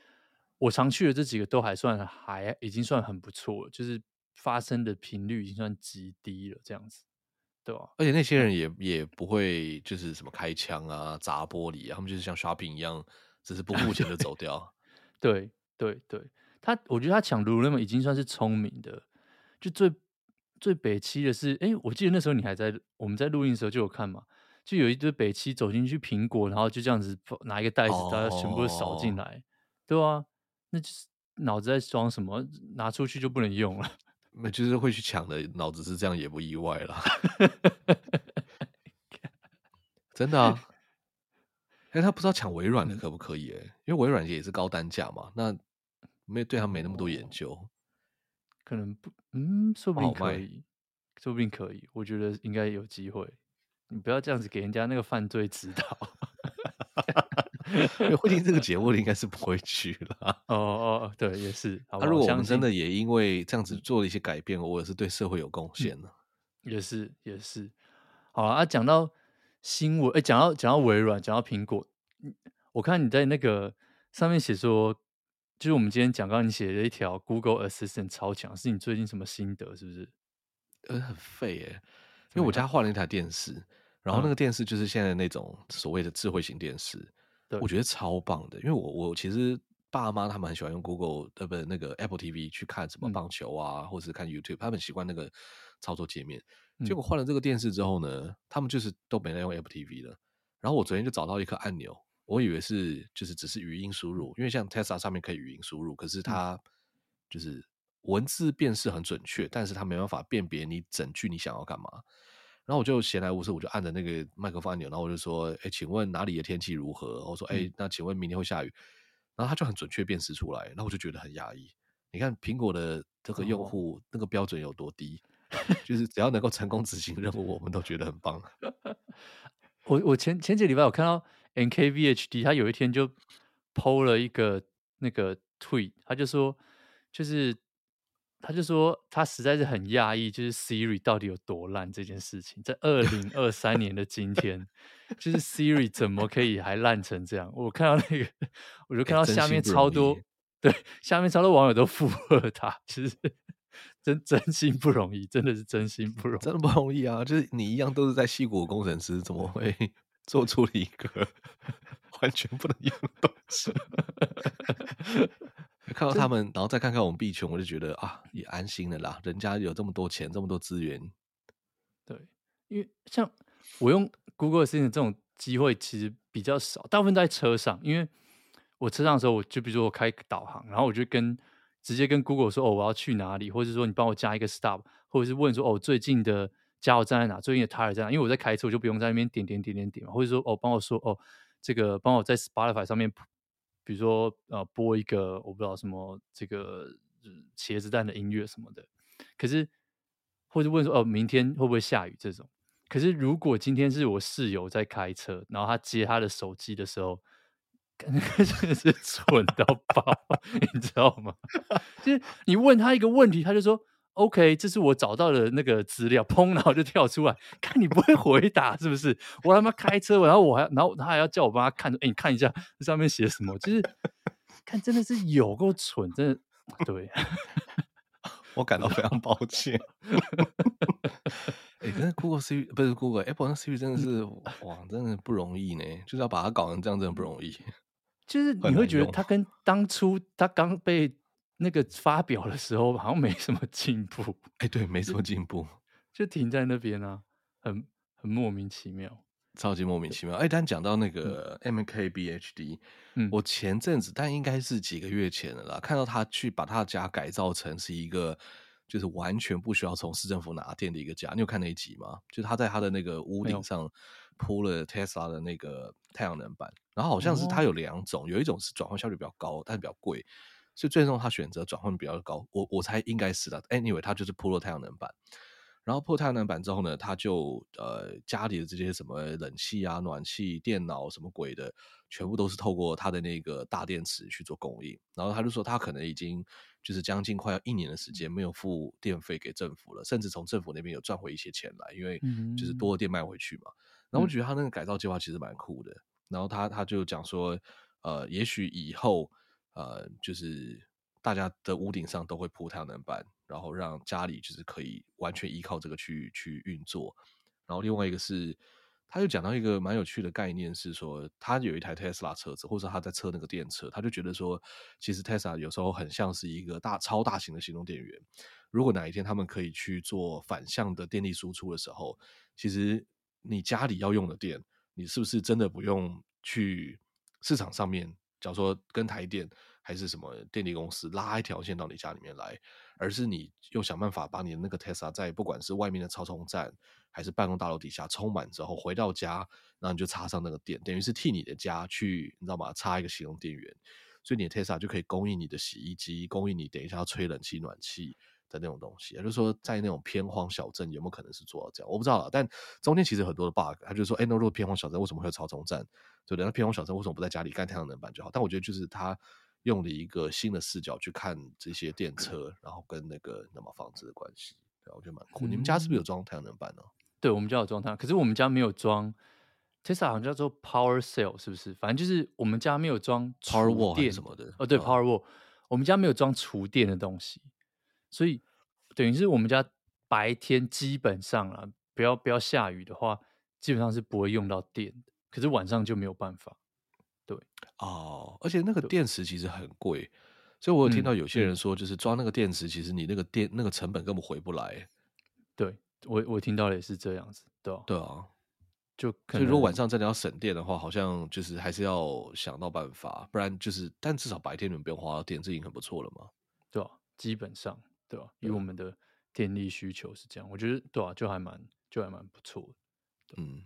我常去的这几个都还算还已经算很不错了，就是发生的频率已经算极低了，这样子，对吧？而且那些人也也不会就是什么开枪啊、砸玻璃啊，他们就是像 shopping 一样，只是不付钱就走掉。对对对。他，我觉得他抢 Lululemon 已经算是聪明的，就最最北七的是，哎、欸，我记得那时候你还在，我们在录音的时候就有看嘛，就有一堆北七走进去苹果，然后就这样子拿一个袋子，大家全部都扫进来，哦、对啊，那就是脑子在装什么，拿出去就不能用了，那就是会去抢的，脑子是这样也不意外了，真的啊，哎、欸，他不知道抢微软的可不可以、欸？哎，因为微软也是高单价嘛，那。没对他没那么多研究，哦、可能不，嗯，说不定可以，说不定可以，我觉得应该有机会。你不要这样子给人家那个犯罪指导。会听这个节目的应该是不会去了。哦哦，对，也是。那、啊、如果我们真的也因为这样子做了一些改变，我也是对社会有贡献的。也是也是。好啊，讲到新闻，哎，讲到讲到微软，讲到苹果，我看你在那个上面写说。就是我们今天讲，刚刚你写的一条 Google Assistant 超强，是你最近什么心得？是不是？呃，很废耶，因为我家换了一台电视，然后那个电视就是现在那种所谓的智慧型电视，对我觉得超棒的。因为我我其实爸妈他们很喜欢用 Google 呃不那个 Apple TV 去看什么棒球啊，嗯、或者是看 YouTube，他们习惯那个操作界面。结果换了这个电视之后呢，他们就是都没在用 Apple TV 了。然后我昨天就找到一颗按钮。我以为是就是只是语音输入，因为像 Tesla 上面可以语音输入，可是它就是文字辨识很准确，但是它没办法辨别你整句你想要干嘛。然后我就闲来无事，我就按着那个麦克风按钮，然后我就说：“哎，请问哪里的天气如何？”我说：“哎，那请问明天会下雨？”然后他就很准确辨识出来，然后我就觉得很压抑。你看苹果的这个用户那个标准有多低，就是只要能够成功执行任务，我们都觉得很棒。我我前前几个礼拜我看到。NKVHD 他有一天就 PO 了一个那个 tweet，他就说，就是他就说他实在是很讶异，就是 Siri 到底有多烂这件事情，在二零二三年的今天，就是 Siri 怎么可以还烂成这样？我看到那个，我就看到下面超多，对，下面超多网友都附和他，其实真真心不容易，真的是真心不容易，真的不容易啊！就是你一样都是在矽谷工程师，怎么会？做出了一个 完全不能用的东西，看到他们，然后再看看我们币圈，我就觉得啊，也安心了啦。人家有这么多钱，这么多资源，对，因为像我用 Google Assistant 这种机会其实比较少，大部分在车上。因为我车上的时候，我就比如说我开导航，然后我就跟直接跟 Google 说，哦，我要去哪里，或者说你帮我加一个 stop，或者是问说，哦，最近的。加油站在哪？最近的 tire 在哪？因为我在开车，我就不用在那边点点点点点嘛。或者说，哦，帮我说，哦，这个帮我在 Spotify 上面，比如说呃，播一个我不知道什么这个茄子蛋的音乐什么的。可是，或者问说，哦，明天会不会下雨？这种。可是，如果今天是我室友在开车，然后他接他的手机的时候，那个 真的是蠢到爆，你知道吗？就是你问他一个问题，他就说。OK，这是我找到的那个资料，砰，然后就跳出来，看你不会回答是不是？我他妈开车，然后我还，然后他还要叫我帮他看，哎，你看一下这上面写什么？就是看真的是有够蠢，真的，对，我感到非常抱歉。哎，真的 Google Siri 不是 Google Apple 那 Siri 真的是哇，真的不容易呢，就是要把它搞成这样，真的不容易。就是你会觉得他跟当初他刚被。那个发表的时候好像没什么进步，哎、欸，对，没什么进步，就停在那边啊，很很莫名其妙，超级莫名其妙。哎但讲到那个 MKBHD，嗯，我前阵子，但应该是几个月前了啦，看到他去把他的家改造成是一个，就是完全不需要从市政府拿电的一个家。你有看那一集吗？就是他在他的那个屋顶上铺了 Tesla 的那个太阳能板，然后好像是它有两种，哦、有一种是转换效率比较高，但是比较贵。所以最终他选择转换比较高，我我猜应该是的。Anyway，他就是铺了太阳能板，然后破太阳能板之后呢，他就呃家里的这些什么冷气啊、暖气、电脑什么鬼的，全部都是透过他的那个大电池去做供应。然后他就说他可能已经就是将近快要一年的时间没有付电费给政府了，甚至从政府那边有赚回一些钱来，因为就是多了电卖回去嘛。然后我觉得他那个改造计划其实蛮酷的。然后他他就讲说，呃，也许以后呃就是大家的屋顶上都会铺太阳能板。然后让家里就是可以完全依靠这个去去运作，然后另外一个是，他就讲到一个蛮有趣的概念，是说他有一台 Tesla 车子，或者他在测那个电车，他就觉得说，其实 Tesla 有时候很像是一个大超大型的行动电源。如果哪一天他们可以去做反向的电力输出的时候，其实你家里要用的电，你是不是真的不用去市场上面，假如说跟台电还是什么电力公司拉一条线到你家里面来？而是你又想办法把你的那个 Tesla 在不管是外面的超充站，还是办公大楼底下充满之后，回到家，然后你就插上那个电，等于是替你的家去，你知道吗？插一个行动电源，所以你的 Tesla 就可以供应你的洗衣机，供应你等一下要吹冷气、暖气的那种东西。也就是说，在那种偏荒小镇，有没有可能是做到这样？我不知道了。但中间其实很多的 bug，他就说，哎，那如果偏荒小镇为什么会有超充站？对不对？那偏荒小镇为什么不在家里干太阳能板就好？但我觉得就是他。用了一个新的视角去看这些电车，然后跟那个那么房子的关系，对，我觉得蛮酷。嗯、你们家是不是有装太阳能板呢？对，我们家有装太阳，可是我们家没有装。Tesla 好像叫做 Power Cell，是不是？反正就是我们家没有装 Power Wall 什么的。哦，对，Power Wall，我们家没有装厨电的东西，所以等于是我们家白天基本上啊，不要不要下雨的话，基本上是不会用到电的。可是晚上就没有办法。对哦，而且那个电池其实很贵，所以我有听到有些人说，就是装那个电池，其实你那个电那个成本根本回不来。对我我听到的也是这样子，对啊，对啊，就所以如果晚上真的要省电的话，好像就是还是要想到办法，不然就是，但至少白天你们不用花到电，这已经很不错了嘛，对啊，基本上对啊，以我们的电力需求是这样，我觉得对啊，就还蛮就还蛮不错的。嗯，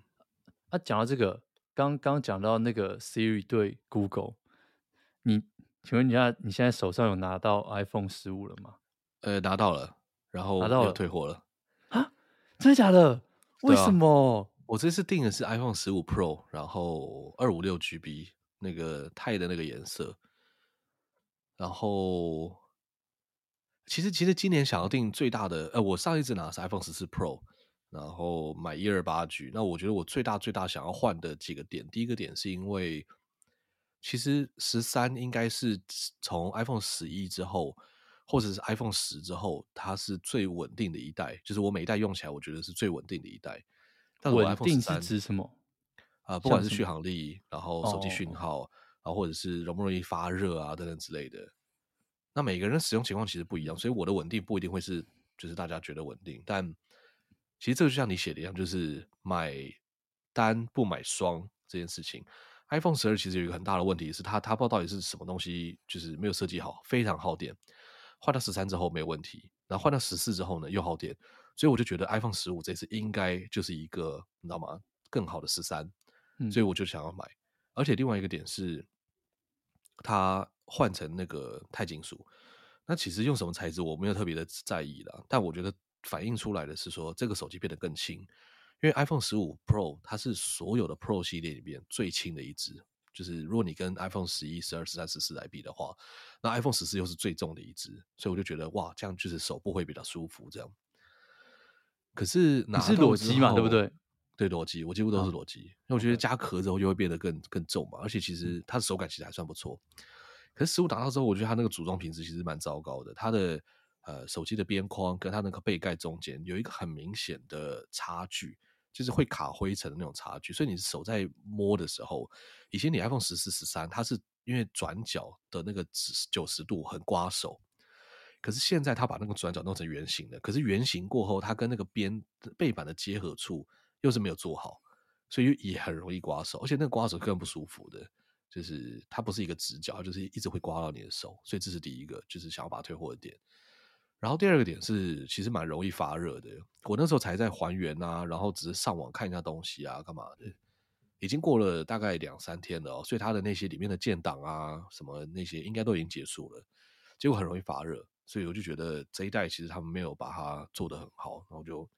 啊，讲到这个。刚刚讲到那个 Siri 对 Google，你请问一下，你现在手上有拿到 iPhone 十五了吗？呃，拿到了，然后拿到了，退货了。啊？真的假的？为什么？我这次订的是 iPhone 十五 Pro，然后二五六 GB 那个钛的那个颜色。然后，其实其实今年想要定最大的，呃，我上一次拿的是 iPhone 十四 Pro。然后买一二八 G，那我觉得我最大最大想要换的几个点，第一个点是因为，其实十三应该是从 iPhone 十一之后，或者是 iPhone 十之后，它是最稳定的一代，就是我每一代用起来，我觉得是最稳定的一代。但是我 iPhone 13，稳定是指什么？啊、呃，不管是续航力，然后手机讯号，哦、然后或者是容不容易发热啊等等之类的。那每个人使用情况其实不一样，所以我的稳定不一定会是就是大家觉得稳定，但。其实这个就像你写的一样，就是买单不买双这件事情。iPhone 十二其实有一个很大的问题是它，它不知道到底是什么东西，就是没有设计好，非常耗电。换到十三之后没有问题，然后换到十四之后呢又耗电，所以我就觉得 iPhone 十五这次应该就是一个你知道吗？更好的十三，所以我就想要买。嗯、而且另外一个点是，它换成那个钛金属，那其实用什么材质我没有特别的在意啦，但我觉得。反映出来的是说，这个手机变得更轻，因为 iPhone 十五 Pro 它是所有的 Pro 系列里面最轻的一只。就是如果你跟 iPhone 十一、十二、十三、十四来比的话，那 iPhone 十四又是最重的一只，所以我就觉得哇，这样就是手部会比较舒服。这样，可是拿是裸机嘛，对不对？对，裸机，我几乎都是裸机，因为我觉得加壳之后就会变得更更重嘛，而且其实它的手感其实还算不错。可是十五拿到之后，我觉得它那个组装品质其实蛮糟糕的，它的。呃，手机的边框跟它那个背盖中间有一个很明显的差距，就是会卡灰尘的那种差距。所以你手在摸的时候，以前你 iPhone 十四、十三，它是因为转角的那个九十度很刮手，可是现在它把那个转角弄成圆形的，可是圆形过后，它跟那个边背板的结合处又是没有做好，所以也很容易刮手，而且那个刮手更不舒服的，就是它不是一个直角，就是一直会刮到你的手。所以这是第一个，就是想要把它退货的点。然后第二个点是，其实蛮容易发热的。我那时候才在还原啊，然后只是上网看一下东西啊，干嘛的？已经过了大概两三天了哦，所以它的那些里面的建档啊，什么那些应该都已经结束了。结果很容易发热，所以我就觉得这一代其实他们没有把它做得很好，然后就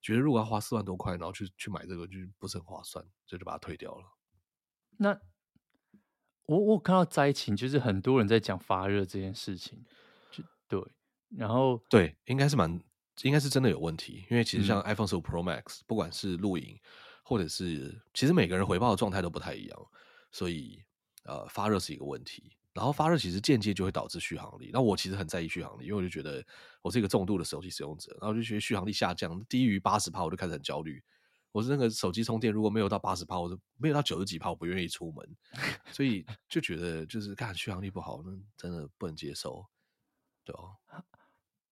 觉得如果要花四万多块，然后去去买这个，就不是很划算，所以就把它退掉了。那我我看到灾情，就是很多人在讲发热这件事情，就对，然后对，应该是蛮，应该是真的有问题，因为其实像 iPhone 十五 Pro Max，不管是录影或者是，其实每个人回报的状态都不太一样，所以呃，发热是一个问题。然后发热其实间接就会导致续航力。那我其实很在意续航力，因为我就觉得我是一个重度的手机使用者，然后就觉得续航力下降低于八十帕，我就开始很焦虑。我是那个手机充电如果没有到八十趴，我就没有到九十几趴，我不愿意出门。所以 就觉得就是看续航力不好，那真的不能接受，对哦。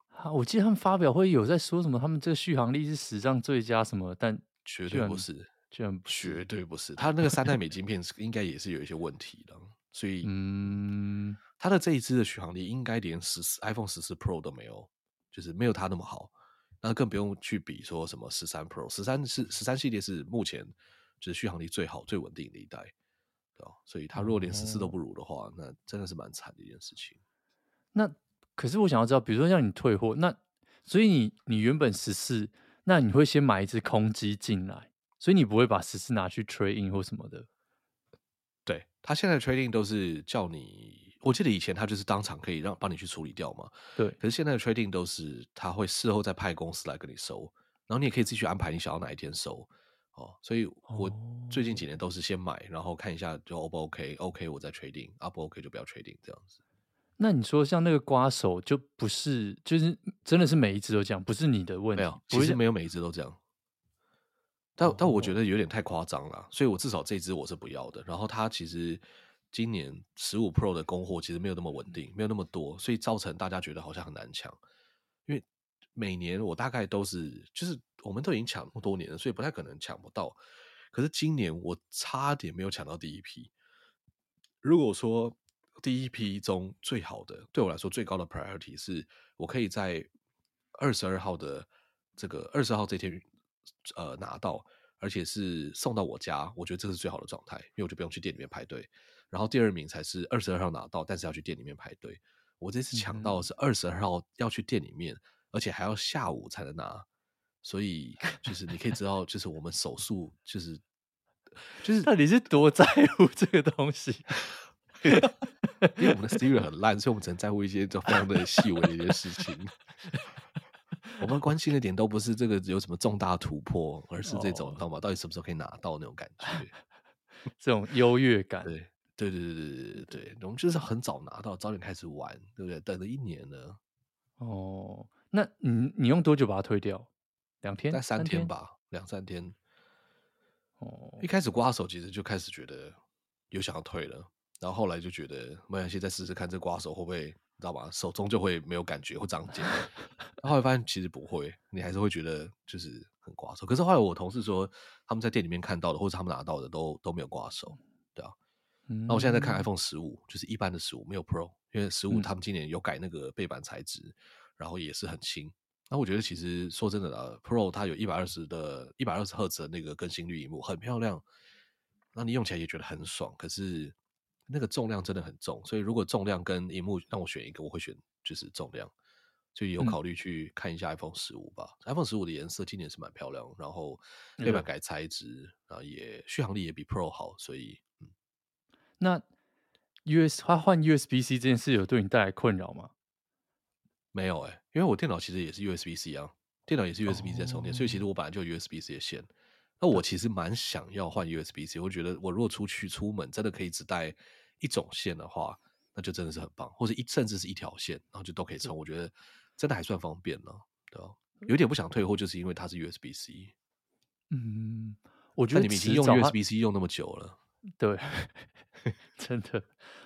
啊，我记得他们发表会有在说什么，他们这个续航力是史上最佳什么，但绝对不是，居然绝对不是。他那个三代美晶 片应该也是有一些问题的。所以，嗯，它的这一支的续航力应该连十四 iPhone 十四 Pro 都没有，就是没有它那么好。那更不用去比说什么十三 Pro，十三是十三系列是目前就是续航力最好、最稳定的一代，对吧？所以它如果连十四都不如的话，哦，那真的是蛮惨的一件事情。那可是我想要知道，比如说让你退货，那所以你你原本十四，那你会先买一只空机进来，所以你不会把十四拿去 trade in 或什么的。对，他现在 trading 都是叫你，我记得以前他就是当场可以让帮你去处理掉嘛。对，可是现在的 trading 都是他会事后再派公司来跟你收，然后你也可以自己去安排你想要哪一天收。哦，所以我最近几年都是先买，然后看一下就 O 不 OK，OK 我再 trading，啊不 OK 就不要 trading 这样子。那你说像那个刮手就不是，就是真的是每一只都这样，不是你的问题，没有，其实没有每一只都这样。但但我觉得有点太夸张了，所以我至少这只我是不要的。然后它其实今年十五 Pro 的供货其实没有那么稳定，没有那么多，所以造成大家觉得好像很难抢。因为每年我大概都是，就是我们都已经抢那么多年了，所以不太可能抢不到。可是今年我差点没有抢到第一批。如果说第一批中最好的，对我来说最高的 priority 是我可以在二十二号的这个二十号这天。呃，拿到，而且是送到我家，我觉得这是最好的状态，因为我就不用去店里面排队。然后第二名才是二十二号拿到，但是要去店里面排队。我这次抢到的是二十二号要去店里面，嗯，而且还要下午才能拿。所以就是你可以知道，就是我们手速就是就是到底是多在乎这个东西？因为我们的 Stereo 很烂，所以我们只能在乎一些就非常的细微的一些事情。我们关心的点都不是这个有什么重大突破，而是这种，你知道吗？到底什么时候可以拿到那种感觉，这种优越感。对，对，对，对，对，对，对，我们就是很早拿到，早点开始玩，对不对？等了一年了。哦，那你你用多久把它退掉？两天？在三天吧，两三天。哦，一开始刮手其实就开始觉得有想要退了，然后后来就觉得没关系，再试试看这刮手会不会。知道吧？手中就会没有感觉，会长茧。后来发现其实不会，你还是会觉得就是很刮手。可是后来我同事说，他们在店里面看到的，或者他们拿到的都都没有刮手，对啊。嗯、那我现在在看 iPhone 十五，就是一般的十五，没有 Pro，因为十五他们今年有改那个背板材质，嗯，然后也是很轻。那我觉得其实说真的啦，Pro 它有一百二十的一百二十赫兹的那个更新率荧幕，很漂亮。那你用起来也觉得很爽，可是。那个重量真的很重，所以如果重量跟荧幕让我选一个，我会选就是重量，所以有考虑去看一下 iPhone 十五吧。嗯、iPhone 十五的颜色今年是蛮漂亮，然后背板改材质，然后也续航力也比 Pro 好，所以嗯。那 US 它换 USB C 这件事有对你带来困扰吗？没有哎、欸，因为我电脑其实也是 USB C 啊，电脑也是 USB C 在充电，哦，所以其实我本来就有 USB C 的线。那我其实蛮想要换 USB C，我觉得我如果出去出门真的可以只带。一种线的话，那就真的是很棒，或者一甚至是一条线，然后就都可以充。我觉得真的还算方便了，对吧？有点不想退货，就是因为它是 USB C。嗯，我觉得你们已经用 USB C 用那么久了，对，真的，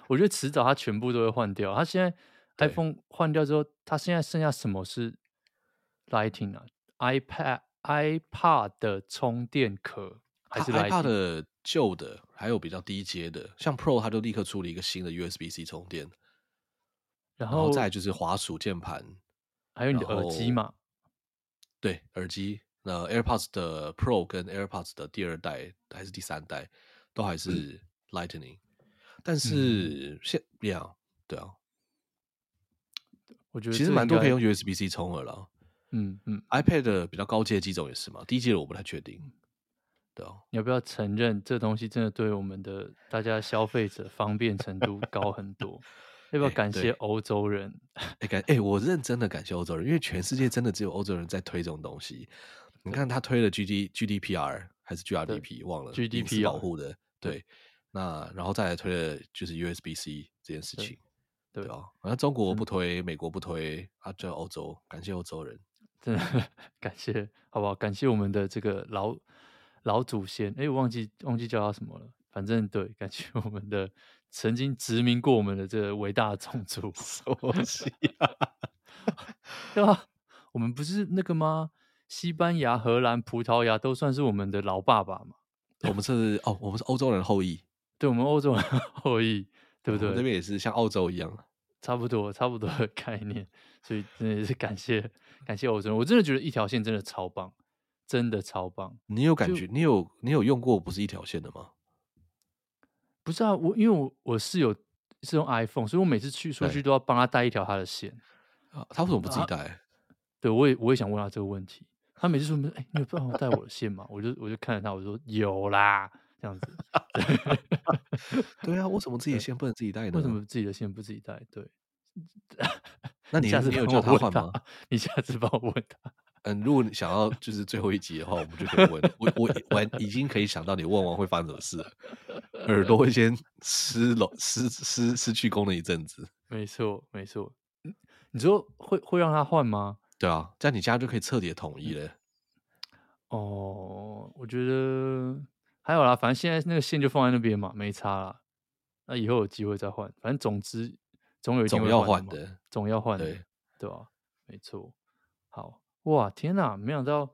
我觉得迟早它全部都会换掉。它现在 iPhone 换掉之后，它现在剩下什么是 Lightning 啊？iPad、iPad 的充电壳。还是 iPad 的旧的，还有比较低阶的，像 Pro，它就立刻出了一个新的 USB-C 充电，然后，然后再就是滑鼠键盘，还有你的耳机嘛？对，耳机。那 AirPods 的 Pro 跟 AirPods 的第二代还是第三代，都还是 Lightning，嗯、但是现这样、嗯，对啊，我觉得其实蛮多可以用 USB-C 充的了。嗯嗯，iPad 比较高阶的机种也是嘛，低阶的我不太确定。对啊，你要不要承认这东西真的对我们的大家消费者方便程度高很多？要不要感谢欧洲人？哎、欸，感哎、欸，我认真的感谢欧洲人，因为全世界真的只有欧洲人在推这种东西。你看他推了 G D G D P R 还是 G R D P 忘了 G D P 保护的，对。那然后再来推的就是 U S B C 这件事情，对啊。好像中国不推，美国不推，啊，就欧洲，感谢欧洲人，真的 感谢，好不好？感谢我们的这个老。老祖先，哎、欸，我忘记忘记叫他什么了。反正对，感谢我们的曾经殖民过我们的这个伟大的种族 对吧？我们不是那个吗？西班牙、荷兰、葡萄牙都算是我们的老爸爸嘛。我们是哦，我们是欧洲人后裔，对，我们欧洲人后裔，对不对？那边也是像澳洲一样，差不多，差不多的概念。所以真的也是感谢感谢欧洲人，我真的觉得一条线真的超棒。真的超棒！你有感觉？你有你有用过不是一条线的吗？不是啊，我因为我我室友是用 iPhone，所以我每次去出去都要帮他带一条他的线。啊，他为什么不自己带？对，我也我也想问他这个问题。他每次说：“哎、欸，你有办法带我的线吗？”我就我就看着他，我说：“有啦。”这样子。对啊，为什么自己的线不能自己带呢？为什么自己的线不自己带？对。那你下次你有叫他换吗？你下次帮我问他。嗯，如果你想要就是最后一集的话，我们就可以问我。我我已经可以想到你问完会发生什么事了，耳朵会先失了失失失去功能一阵子。没错，没错。你说会会让他换吗？对啊，这样你家就可以彻底的统一了。哦，我觉得还有啦，反正现在那个线就放在那边嘛，没差啦。那以后有机会再换，反正总之总有一天要换的，总要换的，对对吧？没错，好。哇天哪！没想到，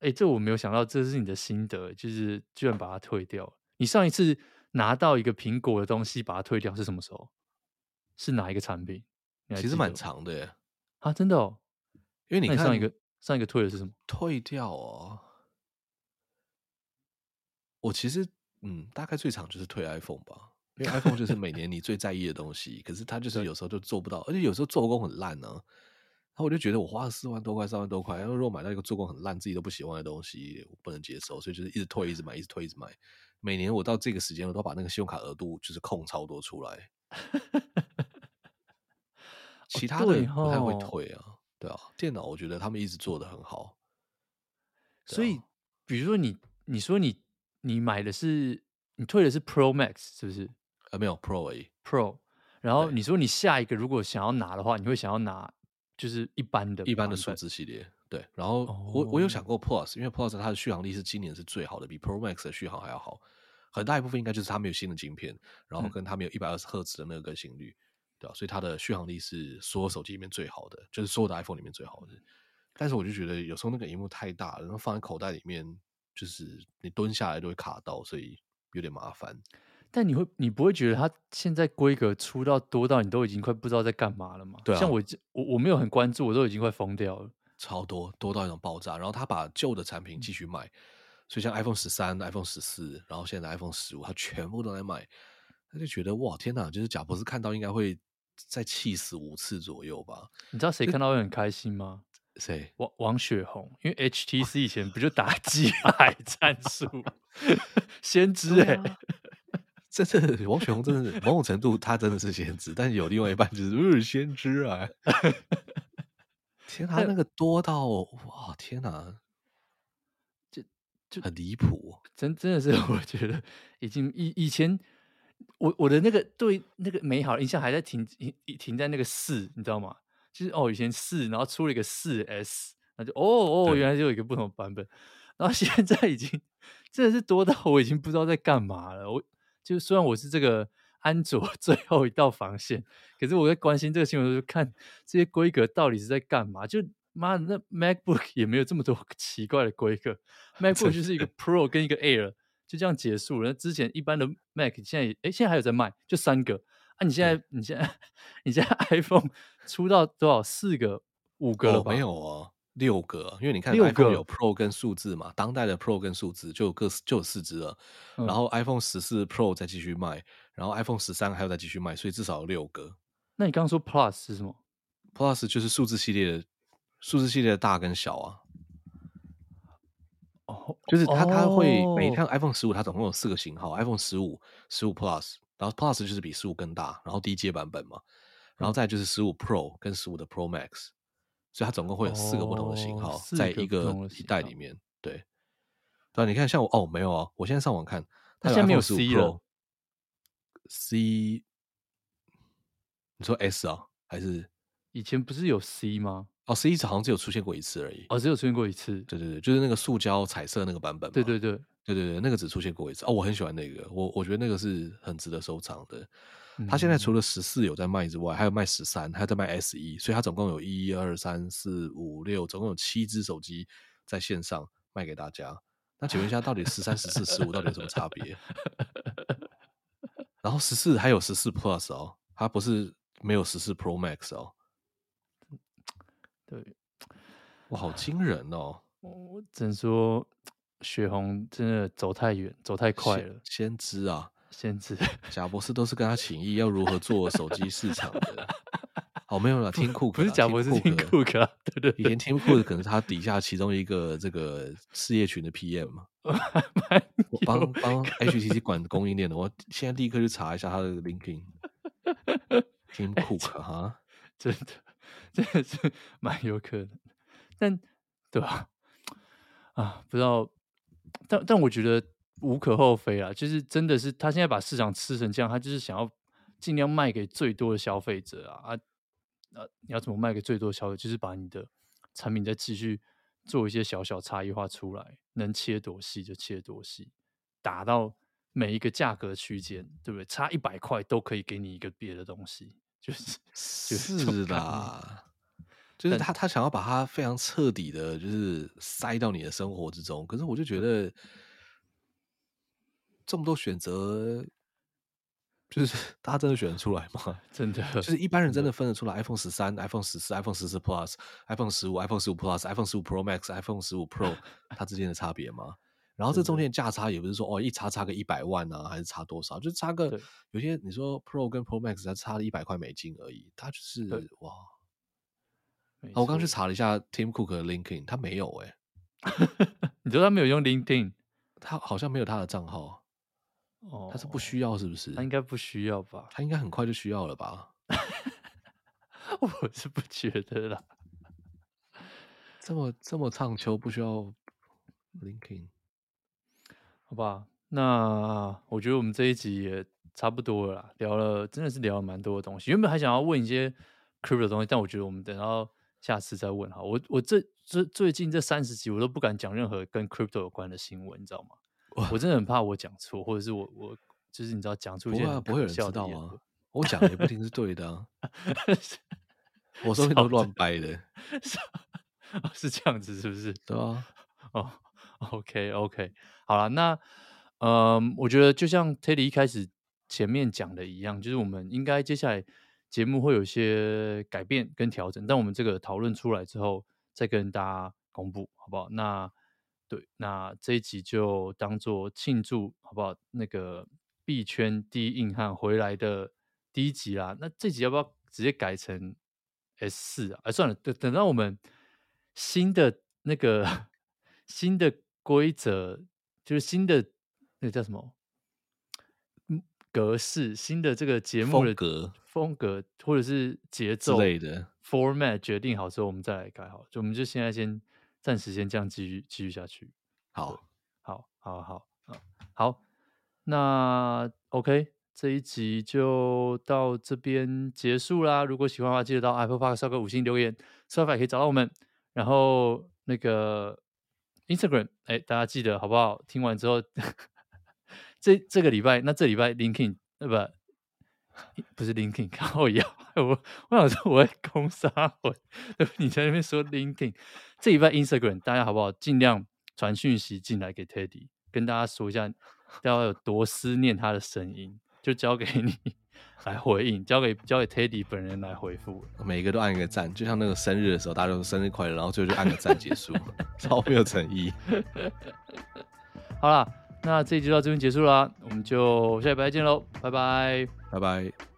哎、欸，这我没有想到，这是你的心得，就是居然把它退掉。你上一次拿到一个苹果的东西，把它退掉是什么时候？是哪一个产品？其实蛮长的耶。啊，真的哦。因为你看你上一个上一个退的是什么？退掉哦。我其实嗯，大概最长就是退 iPhone 吧，因为 iPhone 就是每年你最在意的东西，可是它就是有时候就做不到，而且有时候做工很烂呢、啊。然后我就觉得我花了四万多块、三万多块，然后如果买到一个做工很烂、自己都不喜欢的东西，我不能接受，所以就是一直退、一直买、一直退、一直买。每年我到这个时间，我都把那个信用卡额度就是空超多出来。其他的不太会退啊，哦对，啊，电脑我觉得他们一直做的很好。所以，比如说你，你说你你买的是你退的是 Pro Max 是不是？呃，没有 Pro 而已，Pro。然后你说你下一个如果想要拿的话，你会想要拿？就是一般的，一般的数字系列，对。然后我、oh. 我有想过 Plus，因为 Plus 它的续航力是今年是最好的，比 Pro Max 的续航还要好。很大一部分应该就是它没有新的晶片，然后跟它没有一百二十赫兹的那个更新率，嗯、对吧？所以它的续航力是所有手机里面最好的，就是所有的 iPhone 里面最好的。但是我就觉得有时候那个荧幕太大了，然后放在口袋里面，就是你蹲下来都会卡到，所以有点麻烦。但你会，你不会觉得它现在规格出到多到你都已经快不知道在干嘛了吗？对啊，像我我我没有很关注，我都已经快疯掉了，超多多到一种爆炸。然后他把旧的产品继续卖，所以像 iPhone 十三、iPhone 十四，然后现在 iPhone 十五，他全部都在卖。他就觉得哇，天哪！就是贾博士看到应该会再气死五次左右吧？你知道谁看到会很开心吗？谁？王王雪红，因为 HTC 以前不就打 机海战术，先知哎、欸。这这王雪红真的是某种程度，他真的是先知，但是有另外一半就是呃先知啊！天哪，他那个多到哇天哪，就就很离谱，真真的是我觉得已经以以前我我的那个对那个美好的印象还在停停停在那个四，你知道吗？就是哦以前四，然后出了一个四 S，那就哦哦原来就有一个不同的版本，然后现在已经真的是多到我已经不知道在干嘛了，我。就虽然我是这个安卓 最后一道防线，可是我在关心这个新闻的时候，就看这些规格到底是在干嘛。就妈的，那 MacBook 也没有这么多 奇怪的规格，MacBook 就是一个 Pro 跟一个 Air，就这样结束了。那之前一般的 Mac 现在哎，现在还有在卖，就三个啊。你现在你现在 你现在 iPhone 出到多少？四个、五个了吧？哦，没有哦。六个，因为你看 iPhone 有 Pro 跟数字嘛，当代的 Pro 跟数字就有各就有四只了，嗯、然后 iPhone 十四 Pro 再继续卖，然后 iPhone 十三还要再继续卖，所以至少有六个。那你刚刚说 Plus 是什么？Plus 就是数字系列的数字系列的大跟小啊。哦，就是它它会哦每一趟 iPhone 十五，它总共有四个型号，iPhone 十五、十五 Plus，然后 Plus 就是比十五更大，然后低阶版本嘛，然后再就是十五 Pro 跟十五的 Pro Max，所以它总共会有四个不同的型号，哦在一个一代里面。对，对，你看像我哦，没有啊，我现在上网看，它现在没有15 C 了，C，你说 S 啊，还是以前不是有 C 吗？哦，C 好像只有出现过一次而已。哦，只有出现过一次。对对对，就是那个塑胶彩色那个版本嘛。对对对。对对对，那个只出现过一次哦，我很喜欢那个，我我觉得那个是很值得收藏的。嗯、他现在除了十四有在卖之外，还有卖十三，还有在卖 S 一，所以他总共有一二三四五六，总共有七只手机在线上卖给大家。那请问一下，到底十三、十四、十五到底有什么差别？然后十四还有十四 Plus 哦，它不是没有十四 Pro Max 哦。对，哇，好惊人哦！我只能说。雪红真的走太远，走太快了。先知啊，先知，贾博士都是跟他请益，要如何做手机市场的。哦，没有了，Tim Cook 不是贾博士，Tim Cook 啊，对对，以前听库克可能是他底下其中一个这个事业群的 PM 嘛，我帮帮 HTC 管供应链的。我现在立刻去查一下他的 LinkedIn。Tim Cook 哈，真的真的是蛮有可能，但对吧？啊，不知道。但但我觉得无可厚非啦，就是真的是他现在把市场吃成这样，他就是想要尽量卖给最多的消费者啊啊啊！你要怎么卖给最多的消费者？就是把你的产品再继续做一些小小差异化出来，能切多细就切多细，打到每一个价格区间，对不对？差一百块都可以给你一个别的东西，就是是的。就是 他，他想要把它非常彻底的，就是塞到你的生活之中。可是我就觉得这么多选择，就是 大家真的选得出来吗？真的，就是一般人真的分得出来？iPhone 十三、iPhone 十四、iPhone 十四 Plus、iPhone 十五、iPhone 十五 Plus、iPhone 十五 Pro Max、iPhone 十五 Pro，它之间的差别吗？然后这中间价差也不是说哦，一差差个一百万啊，还是差多少？就差个有些你说 Pro 跟 Pro Max 它差了一百块美金而已，它就是哇。啊、我刚去查了一下 Tim Cook 的 LinkedIn，他没有哎、欸。你说他没有用 LinkedIn？他好像没有他的账号。哦，他是不需要是不是？他应该不需要吧？他应该很快就需要了吧？我是不觉得啦。这么这么唱秋不需要 LinkedIn？好吧，那我觉得我们这一集也差不多了啦，聊了真的是聊了蛮多的东西。原本还想要问一些 Crypto 的东西，但我觉得我们等到。下次再问哈，我我这这最近这三十集我都不敢讲任何跟 crypto 有关的新闻，你知道吗？我真的很怕我讲错，或者是我我就是你知道讲出一些不会有人知道啊，我讲的也不一定是对的啊，我说的都乱掰的，是，是这样子是不是？对啊，哦，OK OK，好了，那嗯，我觉得就像 Teddy 一开始前面讲的一样，就是我们应该接下来。节目会有一些改变跟调整，但我们这个讨论出来之后，再跟大家公布，好不好？那对，那这一集就当做庆祝，好不好？那个币圈第一硬汉回来的第一集啦。那这集要不要直接改成 S 四啊？哎，算了，等等到我们新的那个 新的规则，就是新的那个叫什么？格式，新的这个节目的格风格或者是节奏之类的 format 决定好之后，我们再来改好。就我们就现在先暂时先这样继续继续下去。好，好，好，好，好，好。那 OK，这一集就到这边结束啦。如果喜欢的话，记得到 Apple Park 刷个五星留言，Spotify 可以找到我们。然后那个 Instagram，哎，大家记得好不好？听完之后。这这个礼拜，那这礼拜 Linkin 对吧？不是 LinkedIn，靠腰。我我想说我在攻杀回，你在那边说 Linkin，这礼拜 Instagram 大家好不好？尽量传讯息进来给 Teddy，跟大家说一下，大家有多思念他的声音，就交给你 来回应，交给交给 Teddy 本人来回复。每一个都按一个赞，就像那个生日的时候，大家都说生日快乐，然后最后就按个赞结束，超没有诚意。好啦。那这一集就到这边结束啦，我们就下礼拜见喽，拜拜，拜拜。